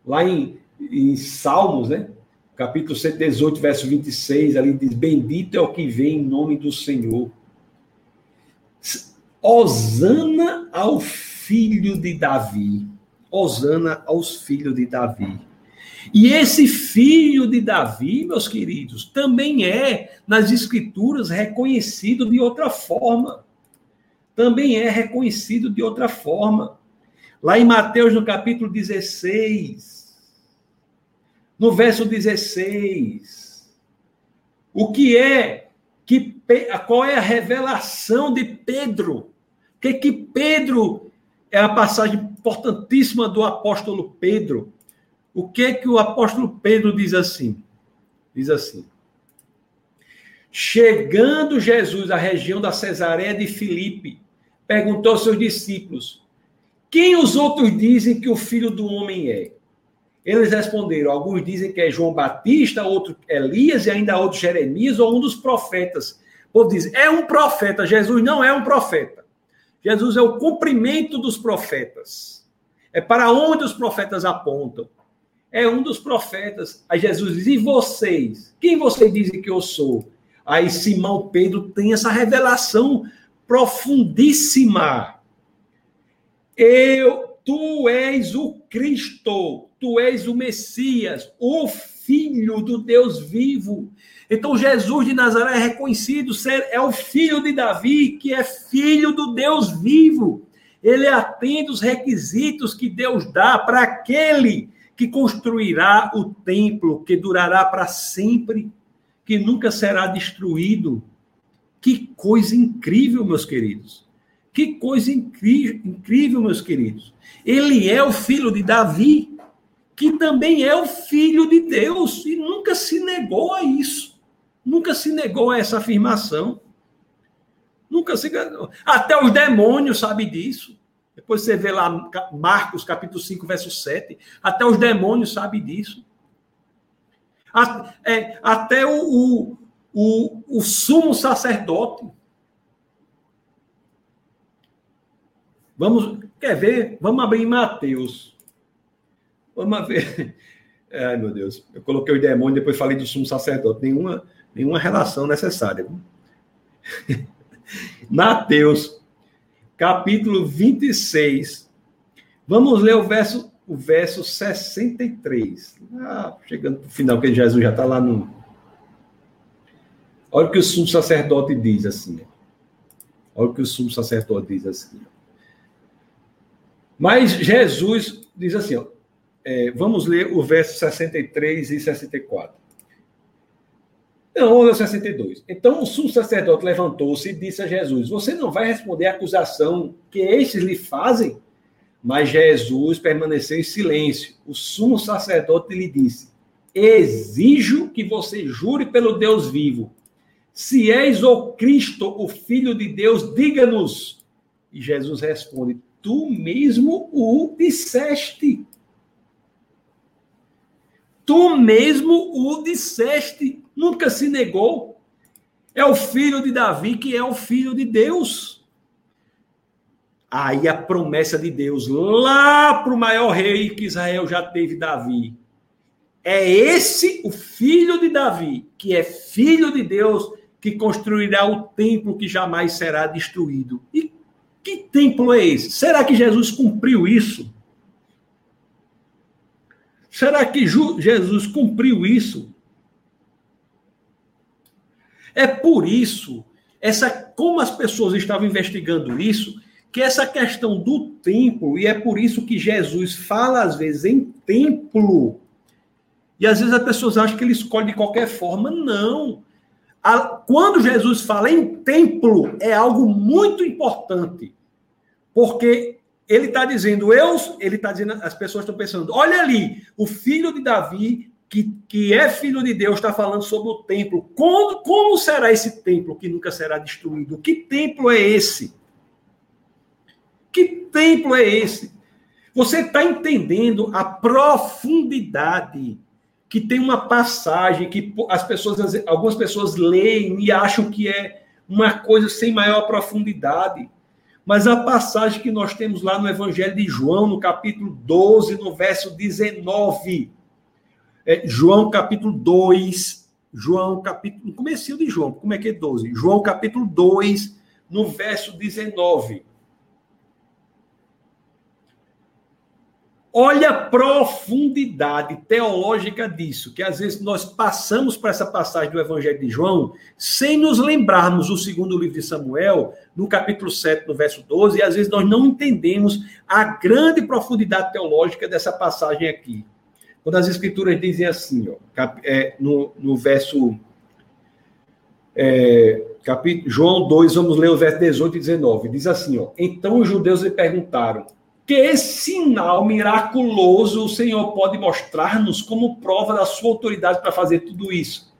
Lá em, em Salmos, né? Capítulo 118, verso 26, ali diz: Bendito é o que vem em nome do Senhor. Osana ao filho de Davi. Osana aos filhos de Davi. E esse filho de Davi, meus queridos, também é, nas Escrituras, reconhecido de outra forma. Também é reconhecido de outra forma. Lá em Mateus, no capítulo 16, no verso 16, o que é que qual é a revelação de Pedro? Que que Pedro é a passagem importantíssima do apóstolo Pedro. O que que o apóstolo Pedro diz assim? Diz assim: Chegando Jesus à região da Cesareia de Filipe, perguntou aos seus discípulos: Quem os outros dizem que o filho do homem é? Eles responderam: Alguns dizem que é João Batista, outro Elias e ainda outro Jeremias ou um dos profetas. O povo diz: É um profeta. Jesus não é um profeta. Jesus é o cumprimento dos profetas. É para onde os profetas apontam. É um dos profetas. Aí Jesus diz: E vocês? Quem vocês dizem que eu sou? Aí Simão Pedro tem essa revelação profundíssima. Eu, tu és o Cristo, tu és o Messias, o Filho do Deus vivo. Então Jesus de Nazaré é reconhecido ser é o filho de Davi, que é filho do Deus vivo. Ele atende os requisitos que Deus dá para aquele que construirá o templo que durará para sempre, que nunca será destruído. Que coisa incrível, meus queridos. Que coisa incrível, incrível, meus queridos. Ele é o filho de Davi, que também é o filho de Deus e nunca se negou a isso nunca se negou a essa afirmação. Nunca se Até os demônios sabem disso. Depois você vê lá Marcos capítulo 5, verso 7. Até os demônios sabem disso. É, até o, o, o, o sumo sacerdote. Vamos, quer ver? Vamos abrir Mateus. Vamos ver. Ai, meu Deus. Eu coloquei o demônio, depois falei do sumo sacerdote. Nenhuma, nenhuma relação necessária. Mateus, capítulo 26. Vamos ler o verso, o verso 63. Ah, chegando para o final, que Jesus já está lá no. Olha o que o sumo sacerdote diz assim. Olha o que o sumo sacerdote diz assim. Mas Jesus diz assim, ó, é, vamos ler o verso 63 e 64. Não, 11 62. Então o sumo sacerdote levantou-se e disse a Jesus: Você não vai responder à acusação que estes lhe fazem? Mas Jesus permaneceu em silêncio. O sumo sacerdote lhe disse: Exijo que você jure pelo Deus vivo. Se és o Cristo, o Filho de Deus, diga-nos. E Jesus responde: Tu mesmo o disseste. Tu mesmo o disseste. Nunca se negou. É o filho de Davi que é o filho de Deus. Aí a promessa de Deus lá para o maior rei que Israel já teve, Davi. É esse o filho de Davi, que é filho de Deus, que construirá o templo que jamais será destruído. E que templo é esse? Será que Jesus cumpriu isso? Será que Jesus cumpriu isso? É por isso, essa como as pessoas estavam investigando isso, que essa questão do templo, e é por isso que Jesus fala às vezes em templo, e às vezes as pessoas acham que ele escolhe de qualquer forma. Não. Quando Jesus fala em templo, é algo muito importante. Porque ele está dizendo, eu, ele está dizendo, as pessoas estão pensando, olha ali, o filho de Davi, que, que é filho de Deus, está falando sobre o templo. Como, como será esse templo que nunca será destruído? Que templo é esse? Que templo é esse? Você está entendendo a profundidade que tem uma passagem que as pessoas, algumas pessoas leem e acham que é uma coisa sem maior profundidade. Mas a passagem que nós temos lá no Evangelho de João, no capítulo 12, no verso 19. É, João, capítulo 2. João, capítulo. No começo de João, como é que é 12? João, capítulo 2, no verso 19. Olha a profundidade teológica disso, que às vezes nós passamos para essa passagem do Evangelho de João sem nos lembrarmos do segundo livro de Samuel, no capítulo 7, no verso 12, e às vezes nós não entendemos a grande profundidade teológica dessa passagem aqui. Quando as escrituras dizem assim, ó, é, no, no verso. É, João 2, vamos ler o verso 18 e 19. Diz assim: ó, Então os judeus lhe perguntaram que sinal miraculoso o Senhor pode mostrar-nos como prova da sua autoridade para fazer tudo isso?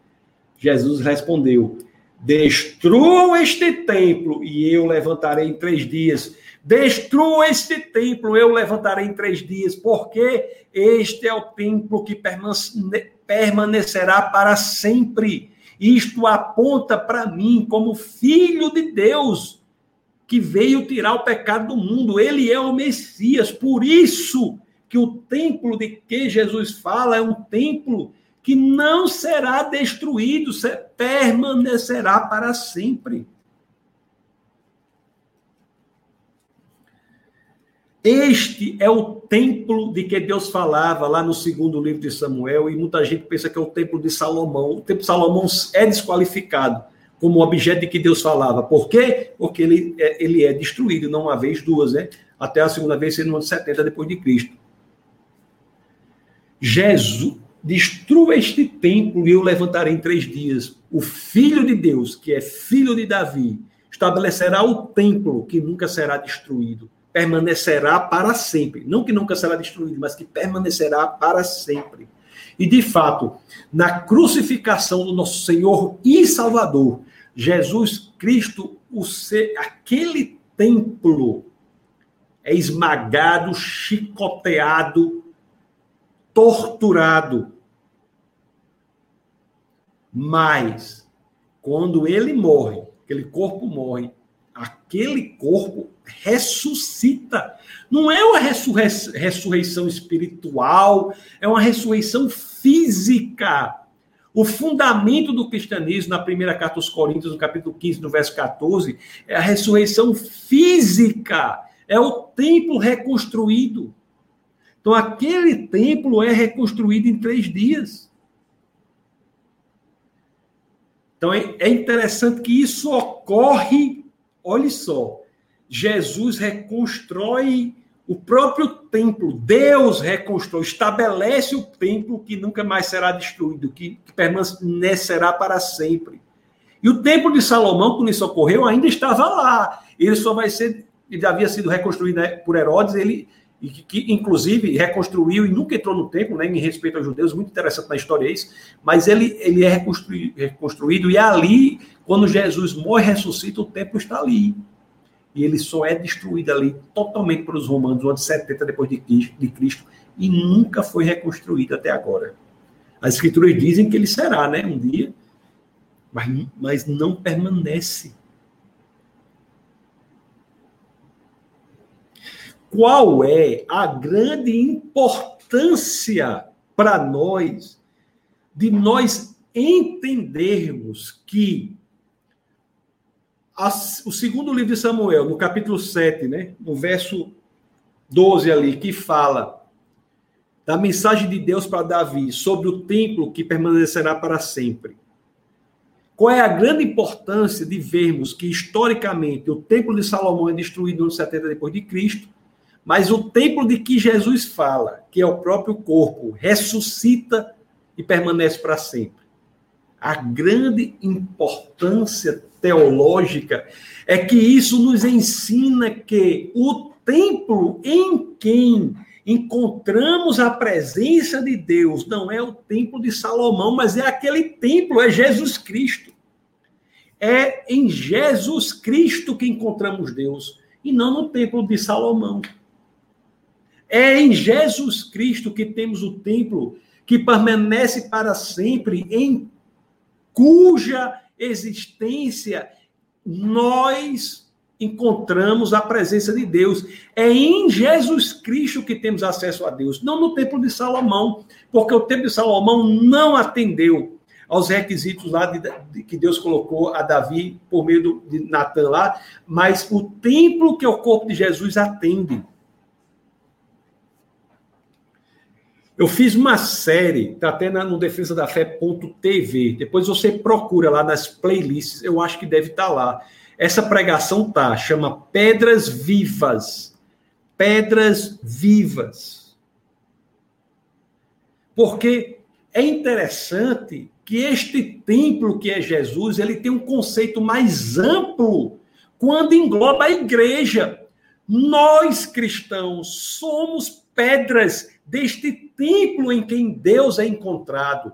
Jesus respondeu: Destruam este templo e eu levantarei em três dias. Destruam este templo, eu levantarei em três dias, porque este é o templo que permanecerá para sempre. Isto aponta para mim como filho de Deus que veio tirar o pecado do mundo. Ele é o Messias. Por isso que o templo de que Jesus fala é um templo que não será destruído, permanecerá para sempre. Este é o templo de que Deus falava lá no segundo livro de Samuel, e muita gente pensa que é o templo de Salomão. O templo de Salomão é desqualificado como objeto de que Deus falava. Por quê? Porque ele é, ele é destruído, não uma vez, duas, né? Até a segunda vez sendo no ano 70 depois de Cristo. Jesus destrua este templo e eu levantarei em três dias. O Filho de Deus, que é filho de Davi, estabelecerá o templo que nunca será destruído. Permanecerá para sempre. Não que nunca será destruído, mas que permanecerá para sempre. E, de fato, na crucificação do nosso Senhor e Salvador, Jesus Cristo, o ser, aquele templo é esmagado, chicoteado, torturado. Mas, quando ele morre, aquele corpo morre, aquele corpo ressuscita. Não é uma ressurreição espiritual, é uma ressurreição física. O fundamento do cristianismo, na primeira carta aos Coríntios, no capítulo 15, no verso 14, é a ressurreição física, é o templo reconstruído. Então, aquele templo é reconstruído em três dias. Então, é, é interessante que isso ocorre, olhe só, Jesus reconstrói o próprio templo, Deus reconstrói, estabelece o templo que nunca mais será destruído, que, que permanecerá para sempre. E o templo de Salomão, quando isso ocorreu, ainda estava lá. Ele só vai ser, ele havia sido reconstruído né, por Herodes, ele e que, que, inclusive reconstruiu e nunca entrou no templo, né, em respeito aos judeus, muito interessante na história isso, mas ele, ele é reconstruído, reconstruído e ali, quando Jesus morre e ressuscita, o templo está ali. E ele só é destruído ali totalmente pelos romanos no ano 70 depois de Cristo, de Cristo e nunca foi reconstruído até agora. As escrituras dizem que ele será, né, um dia, mas, mas não permanece. Qual é a grande importância para nós de nós entendermos que o segundo livro de Samuel, no capítulo 7, né, no verso 12 ali, que fala da mensagem de Deus para Davi sobre o templo que permanecerá para sempre. Qual é a grande importância de vermos que, historicamente, o templo de Salomão é destruído no 70 depois de Cristo, mas o templo de que Jesus fala, que é o próprio corpo, ressuscita e permanece para sempre. A grande importância teológica é que isso nos ensina que o templo em quem encontramos a presença de Deus não é o templo de Salomão, mas é aquele templo, é Jesus Cristo. É em Jesus Cristo que encontramos Deus, e não no templo de Salomão. É em Jesus Cristo que temos o templo que permanece para sempre, em cuja existência nós encontramos a presença de Deus. É em Jesus Cristo que temos acesso a Deus, não no templo de Salomão, porque o templo de Salomão não atendeu aos requisitos lá de, de, que Deus colocou a Davi por meio do, de Natan lá, mas o templo que é o corpo de Jesus atende. Eu fiz uma série, tá até no defesa da fé.tv. Depois você procura lá nas playlists, eu acho que deve estar tá lá. Essa pregação tá, chama Pedras Vivas. Pedras Vivas. Porque é interessante que este templo que é Jesus, ele tem um conceito mais amplo quando engloba a igreja. Nós cristãos somos pedras deste templo em quem Deus é encontrado.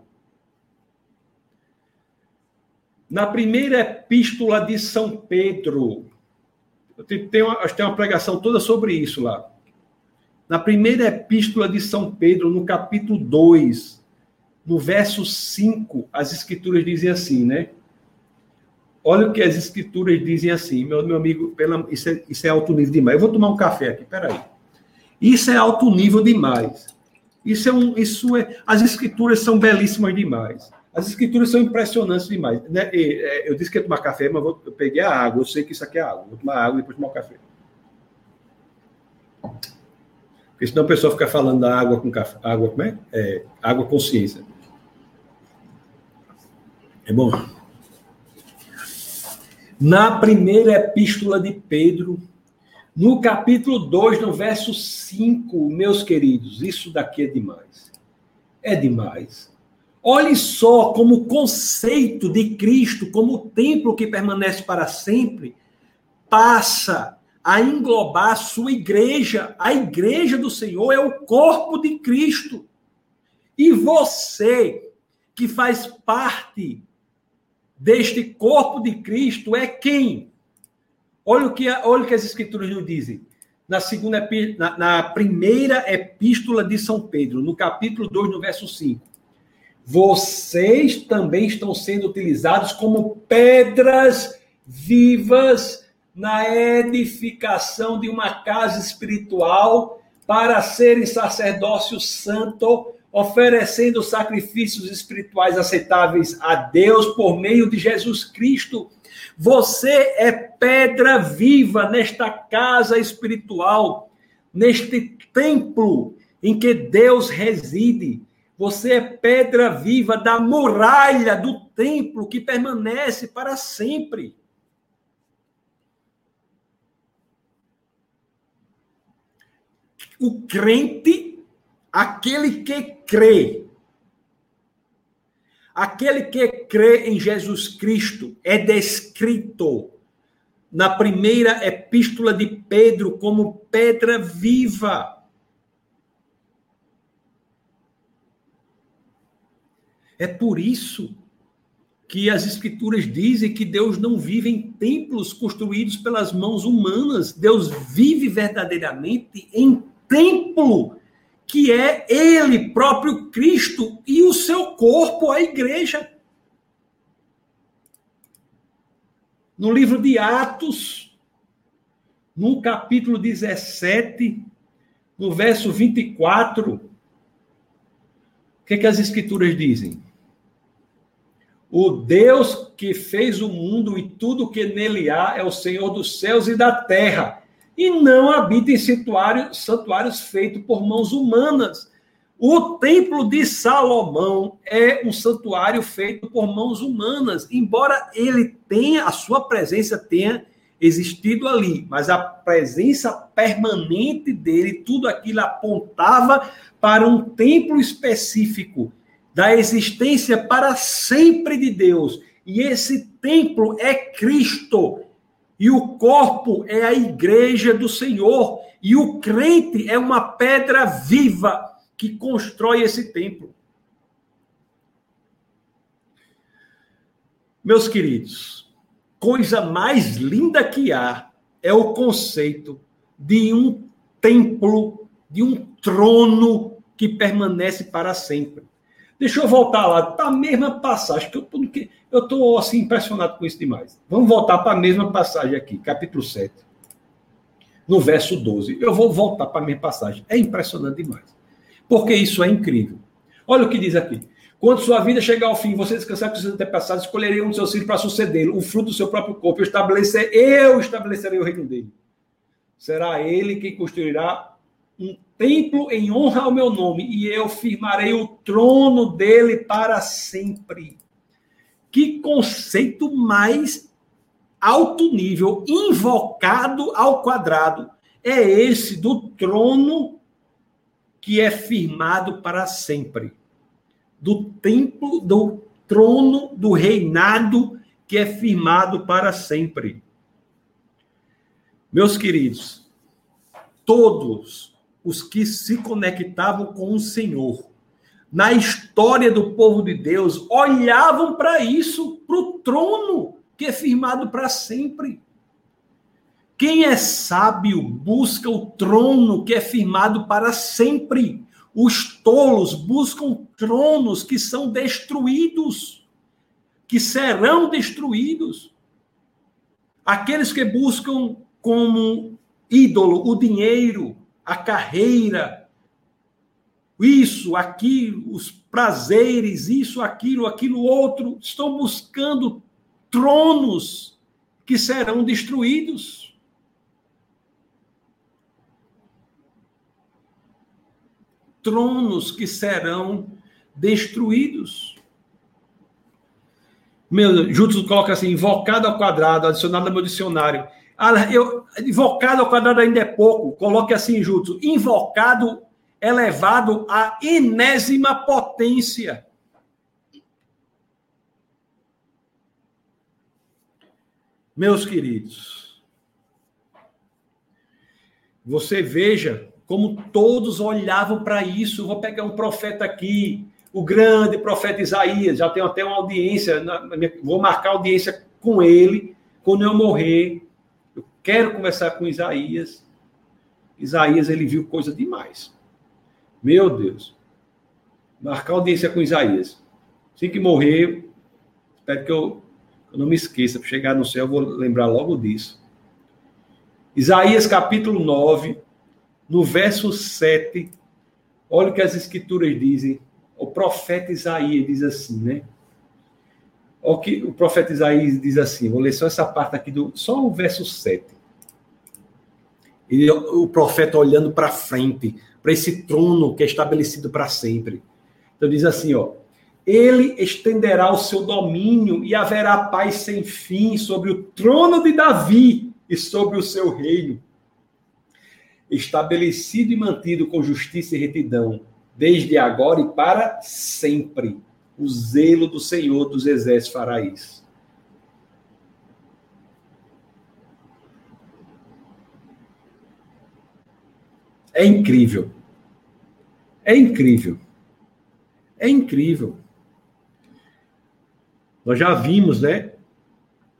Na primeira epístola de São Pedro, tem uma, tem uma pregação toda sobre isso lá. Na primeira epístola de São Pedro, no capítulo 2, no verso 5, as escrituras dizem assim, né? Olha o que as escrituras dizem assim, meu, meu amigo, pela, isso, é, isso é alto nível demais. Eu vou tomar um café aqui, peraí. Isso é alto nível demais. Isso é um, isso é, as escrituras são belíssimas demais. As escrituras são impressionantes demais. Né? E, é, eu disse que ia tomar café, mas vou, eu peguei a água. Eu sei que isso aqui é água. Vou tomar água e depois tomar o café. Porque senão a pessoa fica falando da água com café. Água, como é? é água consciência. É bom? Na primeira epístola de Pedro, no capítulo 2, no verso 5, meus queridos, isso daqui é demais. É demais. Olhe só como o conceito de Cristo, como o templo que permanece para sempre, passa a englobar a sua igreja. A igreja do Senhor é o corpo de Cristo. E você, que faz parte deste corpo de Cristo, é quem? Olha o que, olha o que as escrituras nos dizem. Na, segunda, na, na primeira epístola de São Pedro, no capítulo 2, no verso 5. Vocês também estão sendo utilizados como pedras vivas na edificação de uma casa espiritual para serem sacerdócio santo, oferecendo sacrifícios espirituais aceitáveis a Deus por meio de Jesus Cristo você é pedra viva nesta casa espiritual, neste templo em que Deus reside. Você é pedra viva da muralha do templo que permanece para sempre. O crente, aquele que crê Aquele que crê em Jesus Cristo é descrito na primeira epístola de Pedro como pedra viva. É por isso que as escrituras dizem que Deus não vive em templos construídos pelas mãos humanas. Deus vive verdadeiramente em templo que é ele próprio Cristo e o seu corpo, a igreja. No livro de Atos, no capítulo 17, no verso 24, o que, que as escrituras dizem? O Deus que fez o mundo e tudo que nele há é o Senhor dos céus e da terra, e não habita em santuários, santuários feitos por mãos humanas. O templo de Salomão é um santuário feito por mãos humanas, embora ele tenha, a sua presença tenha existido ali, mas a presença permanente dele, tudo aquilo apontava para um templo específico da existência para sempre de Deus. E esse templo é Cristo. E o corpo é a igreja do Senhor. E o crente é uma pedra viva que constrói esse templo. Meus queridos, coisa mais linda que há é o conceito de um templo, de um trono que permanece para sempre. Deixa eu voltar lá para a mesma passagem, que eu estou assim, impressionado com isso demais. Vamos voltar para a mesma passagem aqui, capítulo 7, no verso 12. Eu vou voltar para a mesma passagem. É impressionante demais. Porque isso é incrível. Olha o que diz aqui. Quando sua vida chegar ao fim, você descansar com seus antepassados, escolherei um dos seus filhos para sucedê-lo, o fruto do seu próprio corpo. Eu, estabelecer, eu estabelecerei o reino dele. Será ele quem construirá um templo em honra ao meu nome, e eu firmarei o trono dele para sempre. Que conceito mais alto nível, invocado ao quadrado, é esse do trono que é firmado para sempre. Do templo, do trono, do reinado que é firmado para sempre. Meus queridos, todos os que se conectavam com o Senhor. Na história do povo de Deus, olhavam para isso, para o trono que é firmado para sempre. Quem é sábio busca o trono que é firmado para sempre. Os tolos buscam tronos que são destruídos, que serão destruídos. Aqueles que buscam como ídolo o dinheiro, a carreira, isso, aquilo, os prazeres, isso, aquilo, aquilo outro, estão buscando tronos que serão destruídos. Tronos que serão destruídos. Meu, Júlio coloca assim, invocado ao quadrado, adicionado no meu dicionário. Ah, eu, invocado ao quadrado ainda é pouco. Coloque assim, Júlio. Invocado elevado à enésima potência. Meus queridos, você veja como todos olhavam para isso. vou pegar um profeta aqui, o grande profeta Isaías. Já tenho até uma audiência, vou marcar audiência com ele quando eu morrer quero conversar com Isaías. Isaías, ele viu coisa demais. Meu Deus. Marcar audiência com Isaías. Assim que morrer, espero que eu, eu não me esqueça, para chegar no céu, eu vou lembrar logo disso. Isaías capítulo 9, no verso 7, olha o que as escrituras dizem. O profeta Isaías diz assim, né? O que o profeta Isaías diz assim, vou ler só essa parte aqui, do, só o verso 7. E o profeta olhando para frente, para esse trono que é estabelecido para sempre. Então diz assim, ó: Ele estenderá o seu domínio e haverá paz sem fim sobre o trono de Davi e sobre o seu reino, estabelecido e mantido com justiça e retidão, desde agora e para sempre. O zelo do Senhor dos exércitos fará isso. É incrível. É incrível. É incrível. Nós já vimos, né?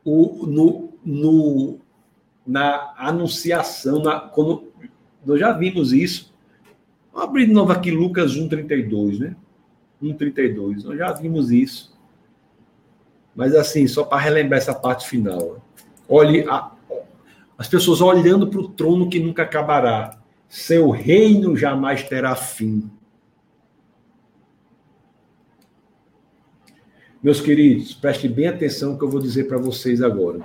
O, no, no, na anunciação, na, quando, nós já vimos isso. Vamos abrir de novo aqui Lucas 1,32, né? 1,32. Nós já vimos isso. Mas assim, só para relembrar essa parte final. Olhe, a, as pessoas olhando para o trono que nunca acabará. Seu reino jamais terá fim. Meus queridos, prestem bem atenção no que eu vou dizer para vocês agora.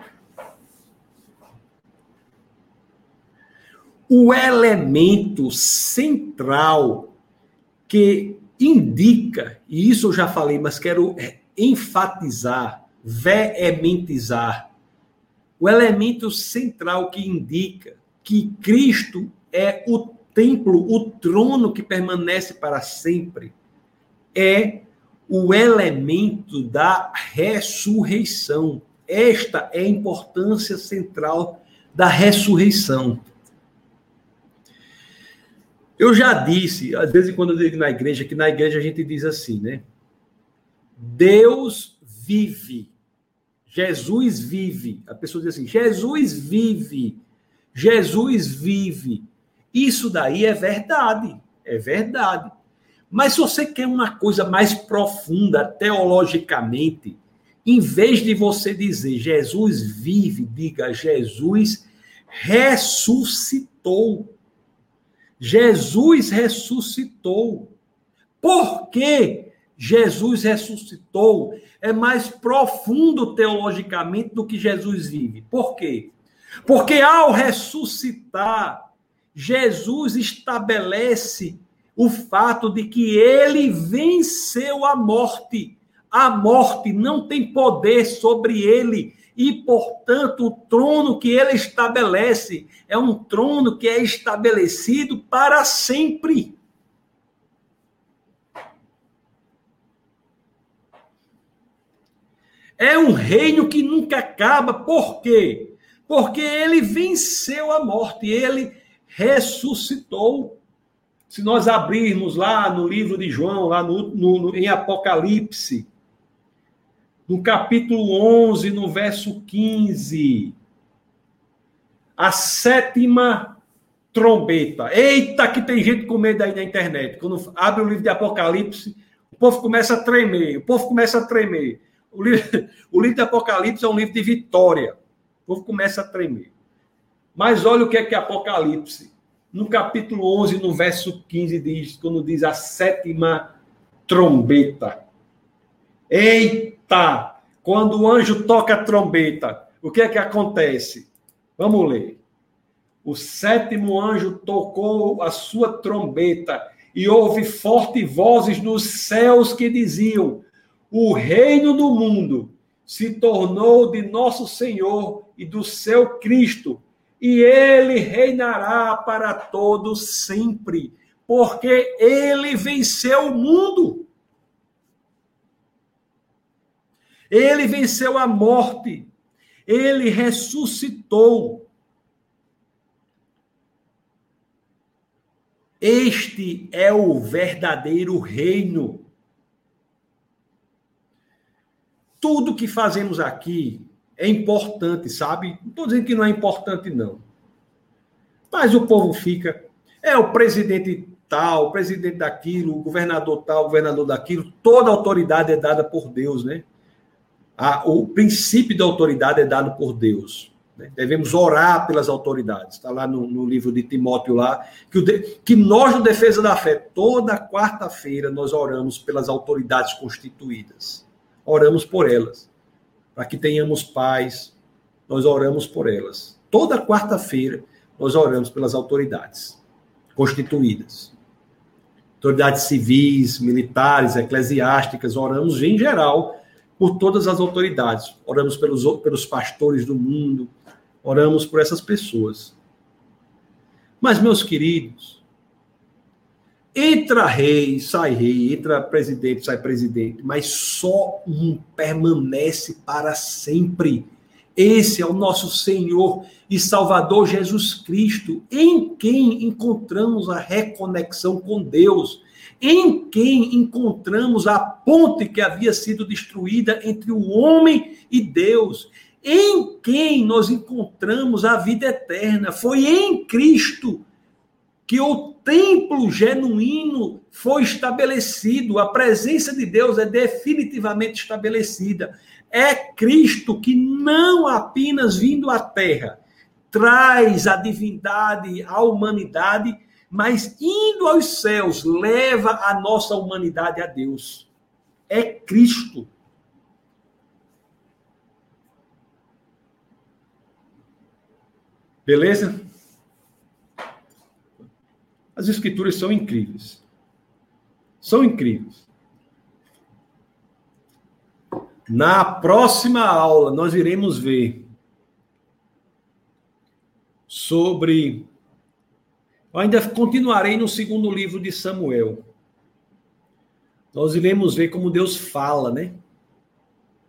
O elemento central que indica, e isso eu já falei, mas quero enfatizar, veementizar, o elemento central que indica que Cristo é o templo, o trono que permanece para sempre, é o elemento da ressurreição. Esta é a importância central da ressurreição. Eu já disse, às vezes quando eu digo na igreja, que na igreja a gente diz assim, né? Deus vive. Jesus vive. A pessoa diz assim: Jesus vive. Jesus vive. Isso daí é verdade. É verdade. Mas se você quer uma coisa mais profunda teologicamente, em vez de você dizer Jesus vive, diga Jesus ressuscitou. Jesus ressuscitou. Por que Jesus ressuscitou? É mais profundo teologicamente do que Jesus vive. Por quê? Porque ao ressuscitar, Jesus estabelece o fato de que ele venceu a morte. A morte não tem poder sobre ele. E, portanto, o trono que ele estabelece é um trono que é estabelecido para sempre. É um reino que nunca acaba. Por quê? Porque ele venceu a morte, ele ressuscitou. Se nós abrirmos lá no livro de João, lá no, no, em Apocalipse, no capítulo 11, no verso 15, a sétima trombeta. Eita, que tem gente com medo aí na internet. Quando abre o livro de Apocalipse, o povo começa a tremer, o povo começa a tremer. O livro, o livro de Apocalipse é um livro de vitória. O povo começa a tremer. Mas olha o que é que é Apocalipse. No capítulo 11, no verso 15, diz, quando diz a sétima trombeta. Eita! Quando o anjo toca a trombeta, o que é que acontece? Vamos ler. O sétimo anjo tocou a sua trombeta e houve fortes vozes nos céus que diziam: O reino do mundo se tornou de nosso Senhor e do seu Cristo, e ele reinará para todos sempre, porque ele venceu o mundo. Ele venceu a morte. Ele ressuscitou. Este é o verdadeiro reino. Tudo que fazemos aqui é importante, sabe? Não estou dizendo que não é importante, não. Mas o povo fica. É o presidente tal, o presidente daquilo, o governador tal, o governador daquilo. Toda autoridade é dada por Deus, né? A, o princípio da autoridade é dado por Deus. Né? Devemos orar pelas autoridades. Está lá no, no, livro de Timóteo lá, que, o que nós, no Defesa da Fé, toda quarta-feira nós oramos pelas autoridades constituídas. Oramos por elas. Para que tenhamos paz, nós oramos por elas. Toda quarta-feira nós oramos pelas autoridades constituídas. Autoridades civis, militares, eclesiásticas, oramos em geral por todas as autoridades. Oramos pelos, pelos pastores do mundo, oramos por essas pessoas. Mas, meus queridos, entra rei, sai rei, entra presidente, sai presidente, mas só um permanece para sempre. Esse é o nosso Senhor e Salvador Jesus Cristo, em quem encontramos a reconexão com Deus, em quem encontramos a ponte que havia sido destruída entre o homem e Deus, em quem nós encontramos a vida eterna. Foi em Cristo que o templo genuíno foi estabelecido, a presença de Deus é definitivamente estabelecida. É Cristo que não apenas vindo à terra traz a divindade à humanidade, mas indo aos céus leva a nossa humanidade a Deus. É Cristo. Beleza? As escrituras são incríveis. São incríveis. Na próxima aula, nós iremos ver sobre. Eu ainda continuarei no segundo livro de Samuel. Nós iremos ver como Deus fala, né?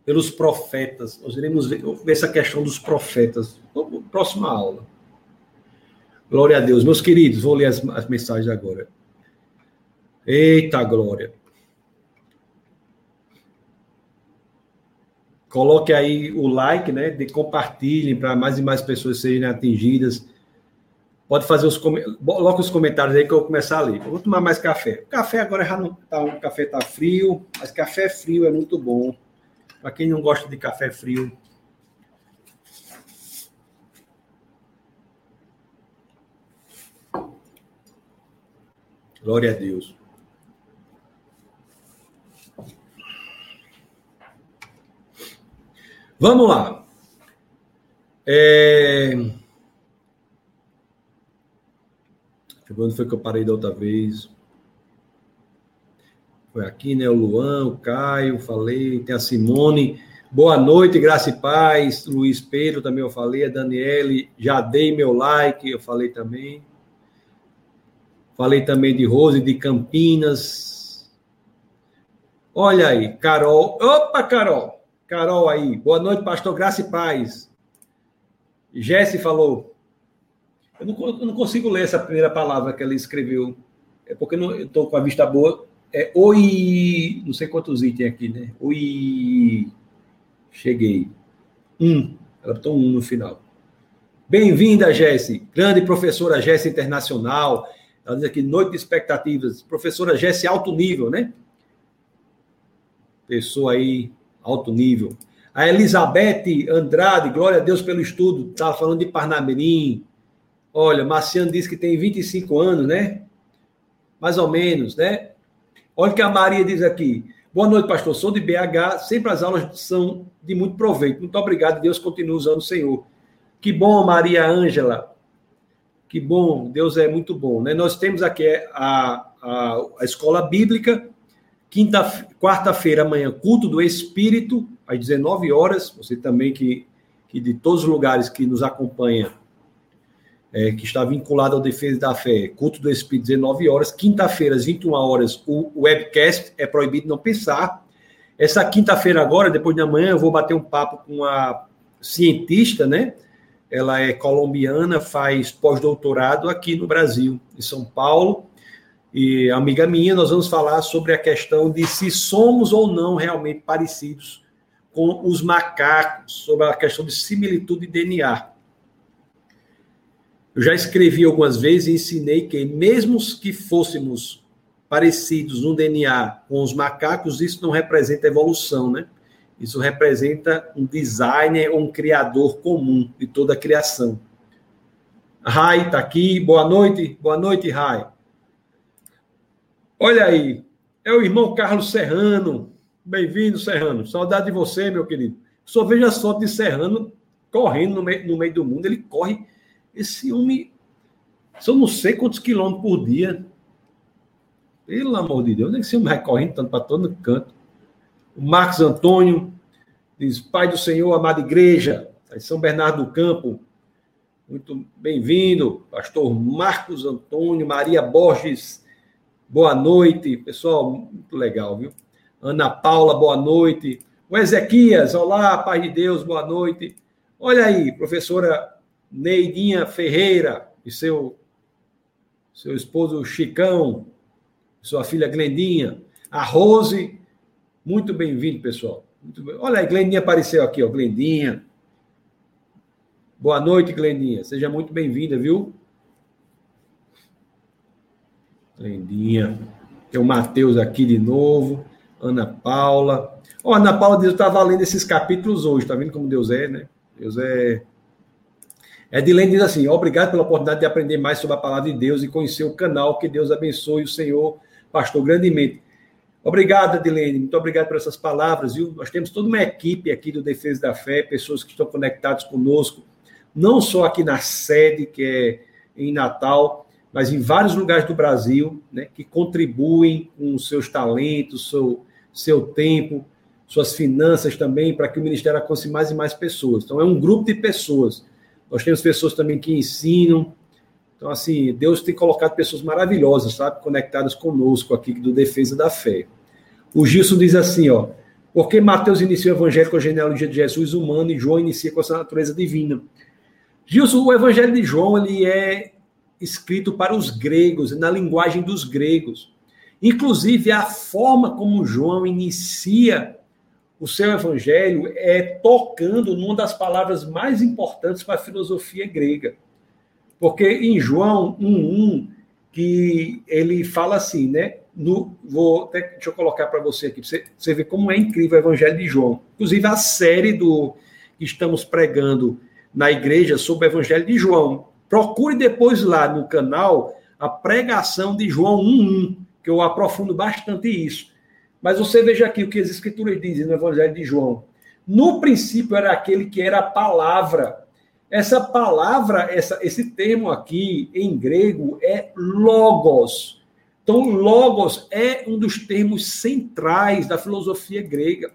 Pelos profetas. Nós iremos ver, ver essa questão dos profetas. Próxima aula. Glória a Deus. Meus queridos, vou ler as, as mensagens agora. Eita glória. Coloque aí o like, né? De compartilhem para mais e mais pessoas serem atingidas. Pode fazer os coloque os comentários aí que eu vou começar a ler. Eu vou tomar mais café. O café agora já não tá, o café tá frio, mas café frio é muito bom. Para quem não gosta de café frio, Glória a Deus. Vamos lá. É... Quando foi que eu parei da outra vez? Foi aqui, né? O Luan, o Caio, falei. Tem a Simone. Boa noite, graça e paz. Luiz Pedro também eu falei. A Daniele, já dei meu like, eu falei também. Falei também de Rose, de Campinas. Olha aí, Carol. Opa, Carol! Carol aí. Boa noite, pastor Graça e Paz. Jesse falou. Eu não, eu não, consigo ler essa primeira palavra que ela escreveu. É porque não, eu estou com a vista boa. É oi. Não sei quantos itens aqui, né? Oi. Cheguei. Um. Ela botou um no final. Bem-vinda, Jesse. Grande professora Jesse Internacional ela diz aqui, noite de expectativas. Professora Jesse, alto nível, né? Pessoa aí, alto nível. A Elizabeth Andrade, glória a Deus pelo estudo, estava falando de Parnamirim. Olha, Marciano disse que tem 25 anos, né? Mais ou menos, né? Olha o que a Maria diz aqui. Boa noite, pastor. Sou de BH. Sempre as aulas são de muito proveito. Muito obrigado. Deus continue usando o Senhor. Que bom, Maria Ângela. Que bom, Deus é muito bom. Né? Nós temos aqui a, a, a escola bíblica, quinta, quarta-feira amanhã, culto do Espírito, às 19 horas. Você também que, que de todos os lugares que nos acompanha, é, que está vinculado ao Defesa da Fé, culto do Espírito, 19 horas. Quinta-feira, às 21 horas, o webcast é proibido não pensar. Essa quinta-feira agora, depois de amanhã, eu vou bater um papo com a cientista, né? ela é colombiana, faz pós-doutorado aqui no Brasil, em São Paulo. E amiga minha, nós vamos falar sobre a questão de se somos ou não realmente parecidos com os macacos, sobre a questão de similitude de DNA. Eu já escrevi algumas vezes e ensinei que, mesmo que fôssemos parecidos no DNA com os macacos, isso não representa evolução, né? Isso representa um designer ou um criador comum de toda a criação. Rai está aqui. Boa noite. Boa noite, Rai. Olha aí. É o irmão Carlos Serrano. Bem-vindo, Serrano. Saudade de você, meu querido. Só veja só de Serrano correndo no meio, no meio do mundo. Ele corre. Esse homem. São não sei quantos quilômetros por dia. Pelo amor de Deus, nem que esse homem vai correndo tanto para todo canto. O Marcos Antônio diz: Pai do Senhor, amada igreja, São Bernardo do Campo. Muito bem-vindo, pastor Marcos Antônio, Maria Borges, boa noite. Pessoal, muito legal, viu? Ana Paula, boa noite. O Ezequias, olá, Pai de Deus, boa noite. Olha aí, professora Neidinha Ferreira e seu, seu esposo Chicão, sua filha Glendinha, a Rose, muito bem-vindo, pessoal. Muito bem. Olha aí, Glendinha apareceu aqui, ó, Glendinha. Boa noite, Glendinha. Seja muito bem-vinda, viu? Glendinha. Tem o Matheus aqui de novo. Ana Paula. Ó, oh, Ana Paula diz: eu estava lendo esses capítulos hoje. Tá vendo como Deus é, né? Deus é. Edilene diz assim: obrigado pela oportunidade de aprender mais sobre a palavra de Deus e conhecer o canal. Que Deus abençoe o Senhor, pastor, grandemente. Obrigado, Edilene. Muito obrigado por essas palavras, viu? Nós temos toda uma equipe aqui do Defesa da Fé, pessoas que estão conectadas conosco, não só aqui na sede, que é em Natal, mas em vários lugares do Brasil, né, que contribuem com seus talentos, seu, seu tempo, suas finanças também, para que o ministério alcance mais e mais pessoas. Então, é um grupo de pessoas. Nós temos pessoas também que ensinam. Então, assim, Deus tem colocado pessoas maravilhosas, sabe, conectadas conosco aqui do Defesa da Fé. O Gilson diz assim, ó, porque Mateus inicia o evangelho com a genealogia de Jesus humano e João inicia com a sua natureza divina. Gilson, o evangelho de João, ele é escrito para os gregos, na linguagem dos gregos. Inclusive, a forma como João inicia o seu evangelho é tocando numa das palavras mais importantes para a filosofia grega. Porque em João 1:1 que ele fala assim, né? No, vou até, deixa eu colocar para você aqui, você, você ver como é incrível o evangelho de João. Inclusive a série do que estamos pregando na igreja sobre o evangelho de João. Procure depois lá no canal a pregação de João 1:1, que eu aprofundo bastante isso. Mas você veja aqui o que as escrituras dizem no Evangelho de João. No princípio era aquele que era a palavra. Essa palavra, essa, esse termo aqui em grego é logos. Então, logos é um dos termos centrais da filosofia grega.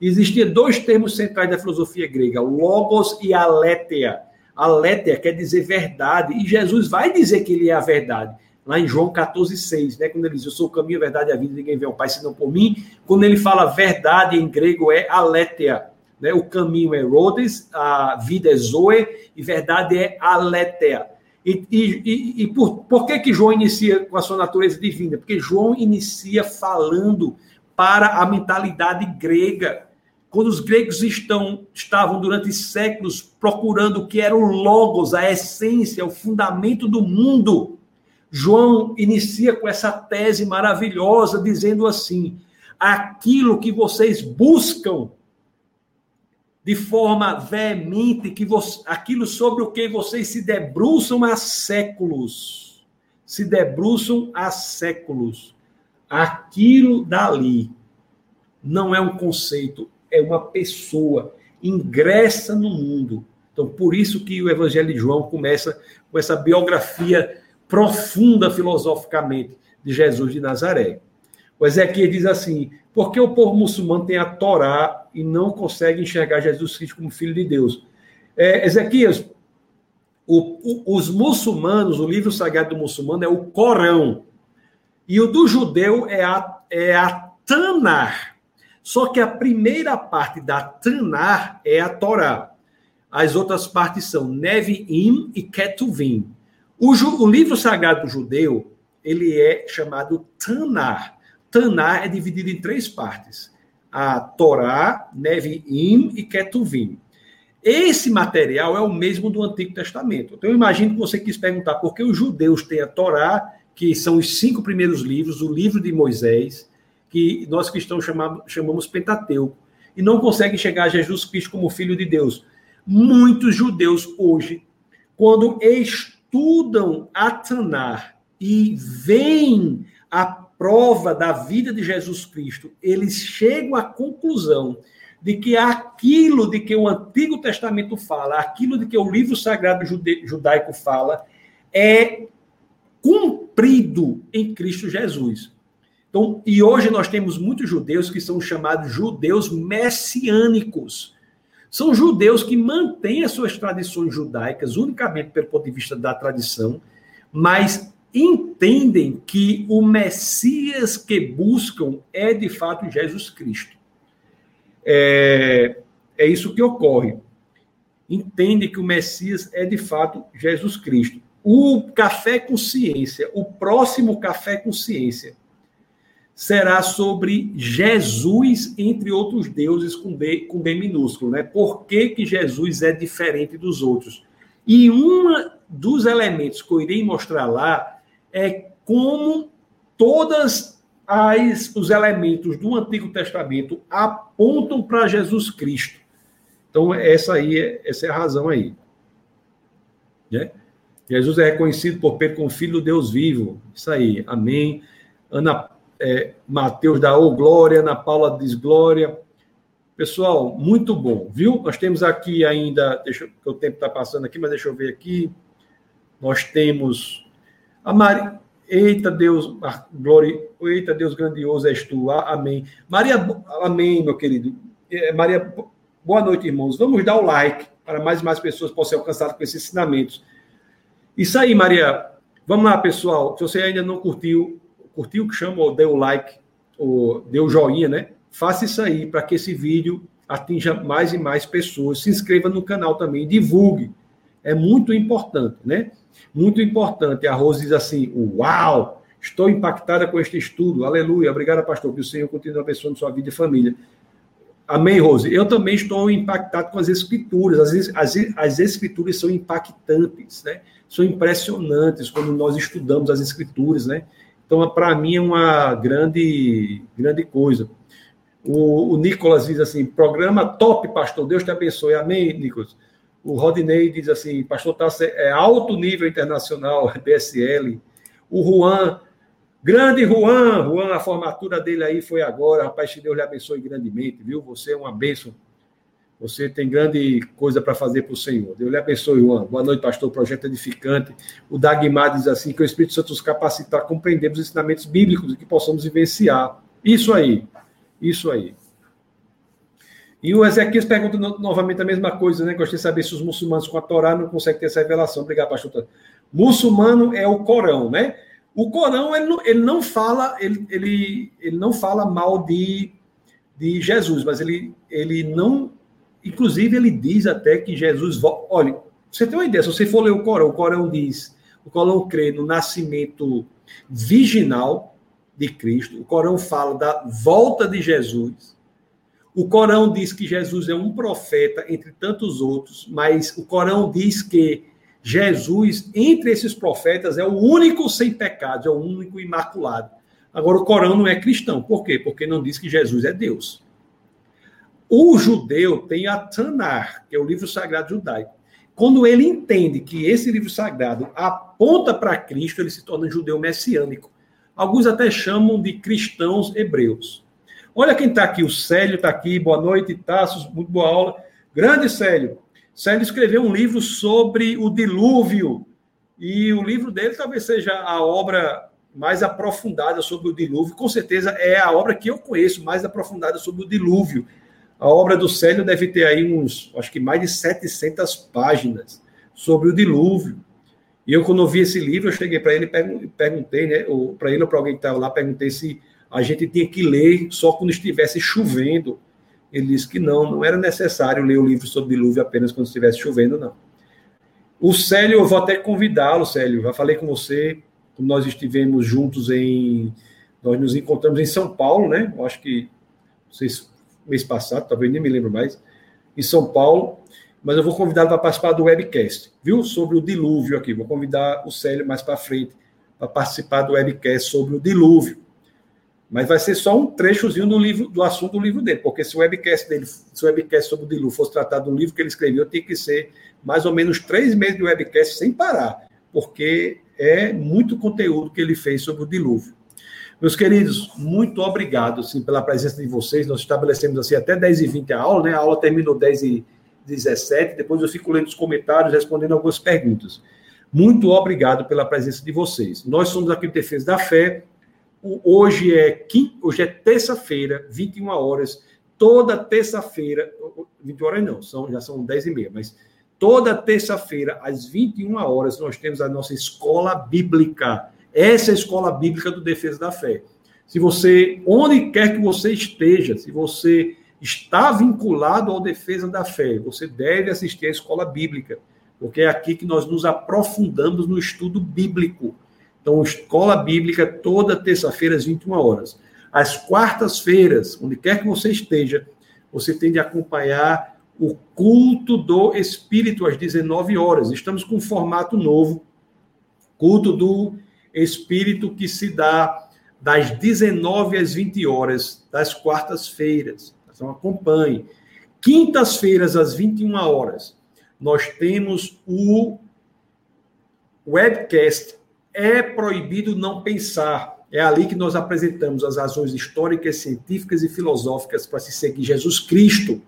Existiam dois termos centrais da filosofia grega, logos e aletheia. Aletheia quer dizer verdade, e Jesus vai dizer que ele é a verdade lá em João 14, 6, né? Quando ele diz, eu sou o caminho, a verdade e a vida, ninguém vê ao Pai senão por mim. Quando ele fala verdade em grego é aletheia, né? O caminho é Rhodes, a vida é Zoe e verdade é aletheia. E, e, e, e por, por que que João inicia com a sua natureza divina? Porque João inicia falando para a mentalidade grega. Quando os gregos estão, estavam durante séculos procurando o que era o logos, a essência, o fundamento do mundo, João inicia com essa tese maravilhosa, dizendo assim: aquilo que vocês buscam de forma veemente, que você, aquilo sobre o que vocês se debruçam há séculos, se debruçam há séculos, aquilo dali não é um conceito, é uma pessoa, ingressa no mundo. Então, por isso que o Evangelho de João começa com essa biografia profunda filosoficamente de Jesus de Nazaré. O Ezequiel diz assim: por que o povo muçulmano tem a Torá e não consegue enxergar Jesus Cristo como filho de Deus? É, Ezequias, o, o, os muçulmanos, o livro sagrado do muçulmano é o Corão. E o do judeu é a, é a Tanar. Só que a primeira parte da Tanar é a Torá. As outras partes são Nevi'im e Ketuvim. O, o, livro sagrado judeu, ele é chamado Tanar. Tanar é dividido em três partes. A Torá, Nevi'im e Ketuvim. Esse material é o mesmo do Antigo Testamento. Então, eu imagino que você quis perguntar por que os judeus têm a Torá, que são os cinco primeiros livros, o livro de Moisés, que nós cristãos chamamos, chamamos Pentateuco, e não conseguem chegar a Jesus Cristo como Filho de Deus. Muitos judeus hoje, quando estudam estudam a e veem a prova da vida de Jesus Cristo, eles chegam à conclusão de que aquilo de que o Antigo Testamento fala, aquilo de que o livro sagrado judaico fala, é cumprido em Cristo Jesus. Então, e hoje nós temos muitos judeus que são chamados judeus messiânicos. São judeus que mantêm as suas tradições judaicas unicamente pelo ponto de vista da tradição, mas entendem que o Messias que buscam é de fato Jesus Cristo. É, é isso que ocorre. entende que o Messias é de fato Jesus Cristo. O café com ciência, o próximo café com ciência, será sobre Jesus entre outros deuses com B, com B minúsculo, né? Por que, que Jesus é diferente dos outros? E um dos elementos que eu irei mostrar lá é como todas as, os elementos do Antigo Testamento apontam para Jesus Cristo. Então, essa aí essa é a razão aí. Né? Jesus é reconhecido por Pedro como filho do Deus vivo. Isso aí. Amém. Ana é, Mateus dá o glória, Ana Paula diz glória. Pessoal, muito bom, viu? Nós temos aqui ainda, deixa o tempo está passando aqui, mas deixa eu ver aqui. Nós temos a Maria. Eita Deus, glória, eita Deus grandioso és tu, amém. Maria, amém, meu querido. É, Maria, boa noite, irmãos. Vamos dar o like para mais e mais pessoas possam ser alcançadas com esses ensinamentos. Isso aí, Maria. Vamos lá, pessoal. Se você ainda não curtiu, curtiu, que chama, ou deu like, ou deu joinha, né? Faça isso aí para que esse vídeo atinja mais e mais pessoas. Se inscreva no canal também, divulgue. É muito importante, né? Muito importante. A Rose diz assim: Uau! Estou impactada com este estudo. Aleluia. Obrigada, pastor. Que o Senhor continue abençoando sua vida e família. Amém, Rose? Eu também estou impactado com as escrituras. As, as, as escrituras são impactantes, né? São impressionantes quando nós estudamos as escrituras, né? Então, para mim, é uma grande, grande coisa. O, o, Nicolas diz assim: programa top, pastor. Deus te abençoe. Amém, Nicolas. O Rodinei diz assim: pastor, tá, é alto nível internacional, BSL. O Juan, grande Juan, Juan, a formatura dele aí foi agora. Rapaz, que Deus lhe abençoe grandemente, viu? Você é uma bênção você tem grande coisa para fazer para o Senhor. Deus lhe abençoe, Juan. Boa noite, pastor. Projeto edificante. O Dagmar diz assim: que o Espírito Santo nos capacita a compreender os ensinamentos bíblicos e que possamos vivenciar. Isso aí. Isso aí. E o Ezequiel pergunta novamente a mesma coisa, né? Gostaria de saber se os muçulmanos com a Torá não conseguem ter essa revelação. Obrigado, pastor. Muçulmano é o Corão, né? O Corão, ele não, ele não fala, ele, ele, ele não fala mal de, de Jesus, mas ele, ele não Inclusive, ele diz até que Jesus. Olha, você tem uma ideia, se você for ler o Corão, o Corão diz, o Corão crê no nascimento virginal de Cristo, o Corão fala da volta de Jesus. O Corão diz que Jesus é um profeta entre tantos outros, mas o Corão diz que Jesus, entre esses profetas, é o único sem pecado, é o único imaculado. Agora, o Corão não é cristão. Por quê? Porque não diz que Jesus é Deus. O judeu tem a Tanar, que é o livro sagrado judaico. Quando ele entende que esse livro sagrado aponta para Cristo, ele se torna judeu messiânico. Alguns até chamam de cristãos hebreus. Olha quem está aqui, o Célio está aqui, boa noite, Tassos, muito boa aula. Grande Célio. Célio escreveu um livro sobre o dilúvio, e o livro dele talvez seja a obra mais aprofundada sobre o dilúvio, com certeza é a obra que eu conheço mais aprofundada sobre o dilúvio a obra do Célio deve ter aí uns, acho que mais de 700 páginas sobre o dilúvio. E eu, quando eu vi esse livro, eu cheguei para ele e perguntei, né, para ele ou para alguém que estava lá, perguntei se a gente tinha que ler só quando estivesse chovendo. Ele disse que não, não era necessário ler o livro sobre dilúvio apenas quando estivesse chovendo, não. O Célio, eu vou até convidá-lo, Célio, já falei com você, nós estivemos juntos em. Nós nos encontramos em São Paulo, né? Eu acho que vocês mês passado, talvez nem me lembro mais, em São Paulo, mas eu vou convidá-lo para participar do webcast, viu? Sobre o dilúvio aqui. Vou convidar o Célio mais para frente para participar do webcast sobre o dilúvio. Mas vai ser só um trechozinho do livro, do assunto do livro dele, porque se o webcast dele, se o webcast sobre o dilúvio fosse tratado do livro que ele escreveu, tem que ser mais ou menos três meses de webcast sem parar, porque é muito conteúdo que ele fez sobre o dilúvio. Meus queridos, muito obrigado assim, pela presença de vocês. Nós estabelecemos assim, até 10h20 a aula, né? A aula terminou 10h17. Depois eu fico lendo os comentários, respondendo algumas perguntas. Muito obrigado pela presença de vocês. Nós somos aqui no Defesa da Fé. Hoje é, hoje é terça-feira, 21 horas. Toda terça-feira, 20 horas não, são, já são 10 e meia, mas toda terça-feira, às 21 horas, nós temos a nossa escola bíblica essa é a escola bíblica do defesa da fé. Se você, onde quer que você esteja, se você está vinculado ao defesa da fé. Você deve assistir à escola bíblica, porque é aqui que nós nos aprofundamos no estudo bíblico. Então, escola bíblica toda terça-feira às 21 horas. Às quartas-feiras, onde quer que você esteja, você tem de acompanhar o culto do Espírito às 19 horas. Estamos com um formato novo, culto do Espírito que se dá das 19 às 20 horas das quartas-feiras. Então acompanhe. Quintas-feiras às 21 horas, nós temos o webcast É proibido não pensar. É ali que nós apresentamos as razões históricas, científicas e filosóficas para se seguir Jesus Cristo.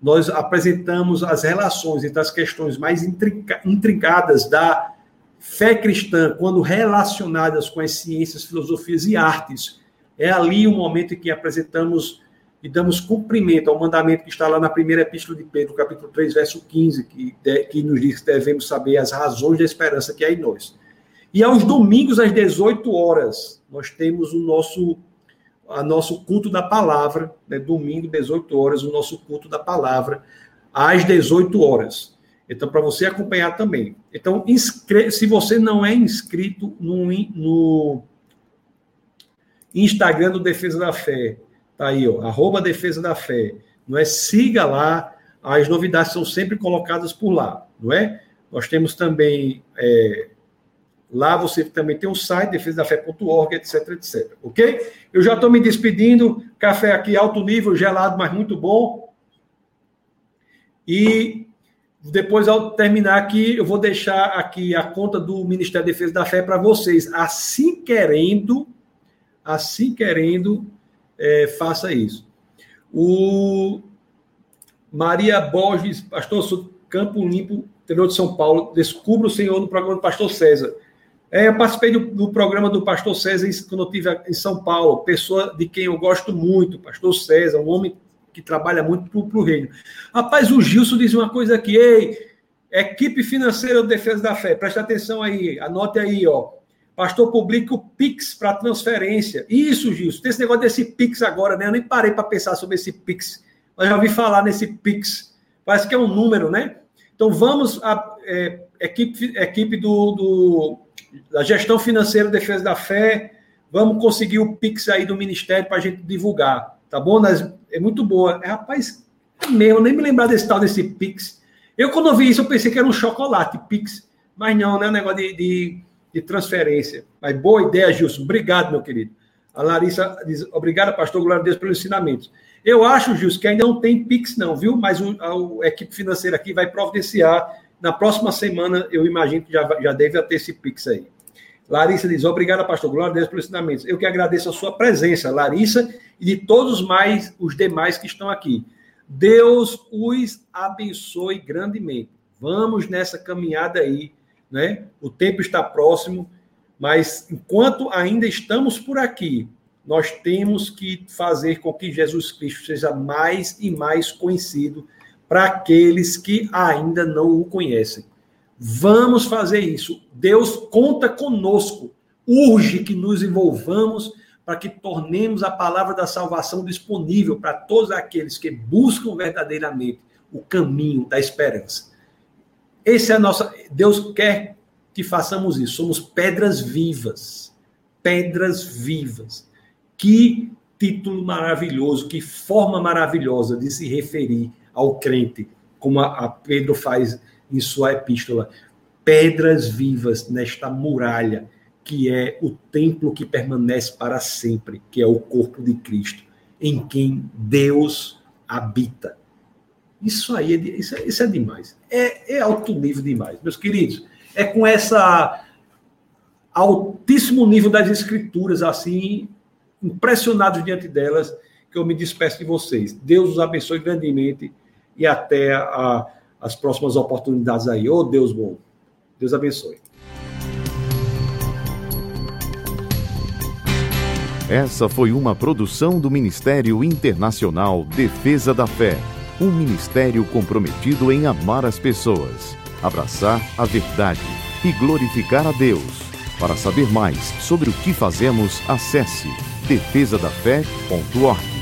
Nós apresentamos as relações entre as questões mais intrincadas da fé cristã, quando relacionadas com as ciências, filosofias e artes. É ali o momento em que apresentamos e damos cumprimento ao mandamento que está lá na primeira epístola de Pedro, capítulo 3, verso 15, que, que nos diz que devemos saber as razões da esperança que há em nós. E aos domingos, às 18 horas, nós temos o nosso, a nosso culto da palavra, né? domingo, 18 horas, o nosso culto da palavra, às 18 horas. Então, para você acompanhar também. Então, se você não é inscrito no, no Instagram do Defesa da Fé, tá aí, ó, arroba Defesa da Fé, não é? Siga lá, as novidades são sempre colocadas por lá, não é? Nós temos também, é... lá você também tem o site, defesadafé.org, etc, etc, ok? Eu já estou me despedindo, café aqui alto nível, gelado, mas muito bom. E depois, ao terminar aqui, eu vou deixar aqui a conta do Ministério da Defesa da Fé para vocês. Assim querendo, assim querendo, é, faça isso. O Maria Borges, pastor sou Campo Limpo, interior de São Paulo, descubra o Senhor no programa do pastor César. É, eu participei do, do, programa do pastor César quando eu estive em São Paulo, pessoa de quem eu gosto muito, pastor César, um homem que trabalha muito para o reino. Rapaz, o Gilson diz uma coisa aqui, ei, equipe financeira do Defesa da Fé, presta atenção aí, anote aí, ó. Pastor publica o Pix para transferência. Isso, Gilson, tem esse negócio desse Pix agora, né? Eu nem parei para pensar sobre esse Pix, mas já ouvi falar nesse Pix. Parece que é um número, né? Então vamos, a é, equipe, equipe do, do, da gestão financeira do Defesa da Fé, vamos conseguir o Pix aí do Ministério para a gente divulgar, tá bom? Nas, é muito boa. É, rapaz, é meu, nem me lembrar desse tal desse Pix. Eu, quando vi isso, eu pensei que era um chocolate, Pix. Mas não, né? Um negócio de, de, de transferência. Mas boa ideia, Gilson. Obrigado, meu querido. A Larissa diz: obrigado, pastor, glória a Deus pelos ensinamentos. Eu acho, Gilson, que ainda não tem Pix, não, viu? Mas o, a, a equipe financeira aqui vai providenciar. Na próxima semana, eu imagino que já, já deve ter esse Pix aí. Larissa diz: Obrigado, pastor. Glória a Deus pelos ensinamentos. Eu que agradeço a sua presença, Larissa, e de todos mais os demais que estão aqui. Deus os abençoe grandemente. Vamos nessa caminhada aí, né? O tempo está próximo, mas enquanto ainda estamos por aqui, nós temos que fazer com que Jesus Cristo seja mais e mais conhecido para aqueles que ainda não o conhecem. Vamos fazer isso. Deus conta conosco. Urge que nos envolvamos para que tornemos a palavra da salvação disponível para todos aqueles que buscam verdadeiramente o caminho da esperança. Esse é a nossa. Deus quer que façamos isso. Somos pedras vivas. Pedras vivas. Que título maravilhoso, que forma maravilhosa de se referir ao crente, como a Pedro faz em sua epístola, pedras vivas nesta muralha, que é o templo que permanece para sempre, que é o corpo de Cristo, em quem Deus habita. Isso aí, é, isso, é, isso é demais. É, é alto nível demais. Meus queridos, é com essa altíssimo nível das escrituras, assim, impressionados diante delas, que eu me despeço de vocês. Deus os abençoe grandemente e até a as próximas oportunidades aí. Ô oh, Deus bom. Deus abençoe. Essa foi uma produção do Ministério Internacional Defesa da Fé, um ministério comprometido em amar as pessoas, abraçar a verdade e glorificar a Deus. Para saber mais sobre o que fazemos, acesse defesadafé.org.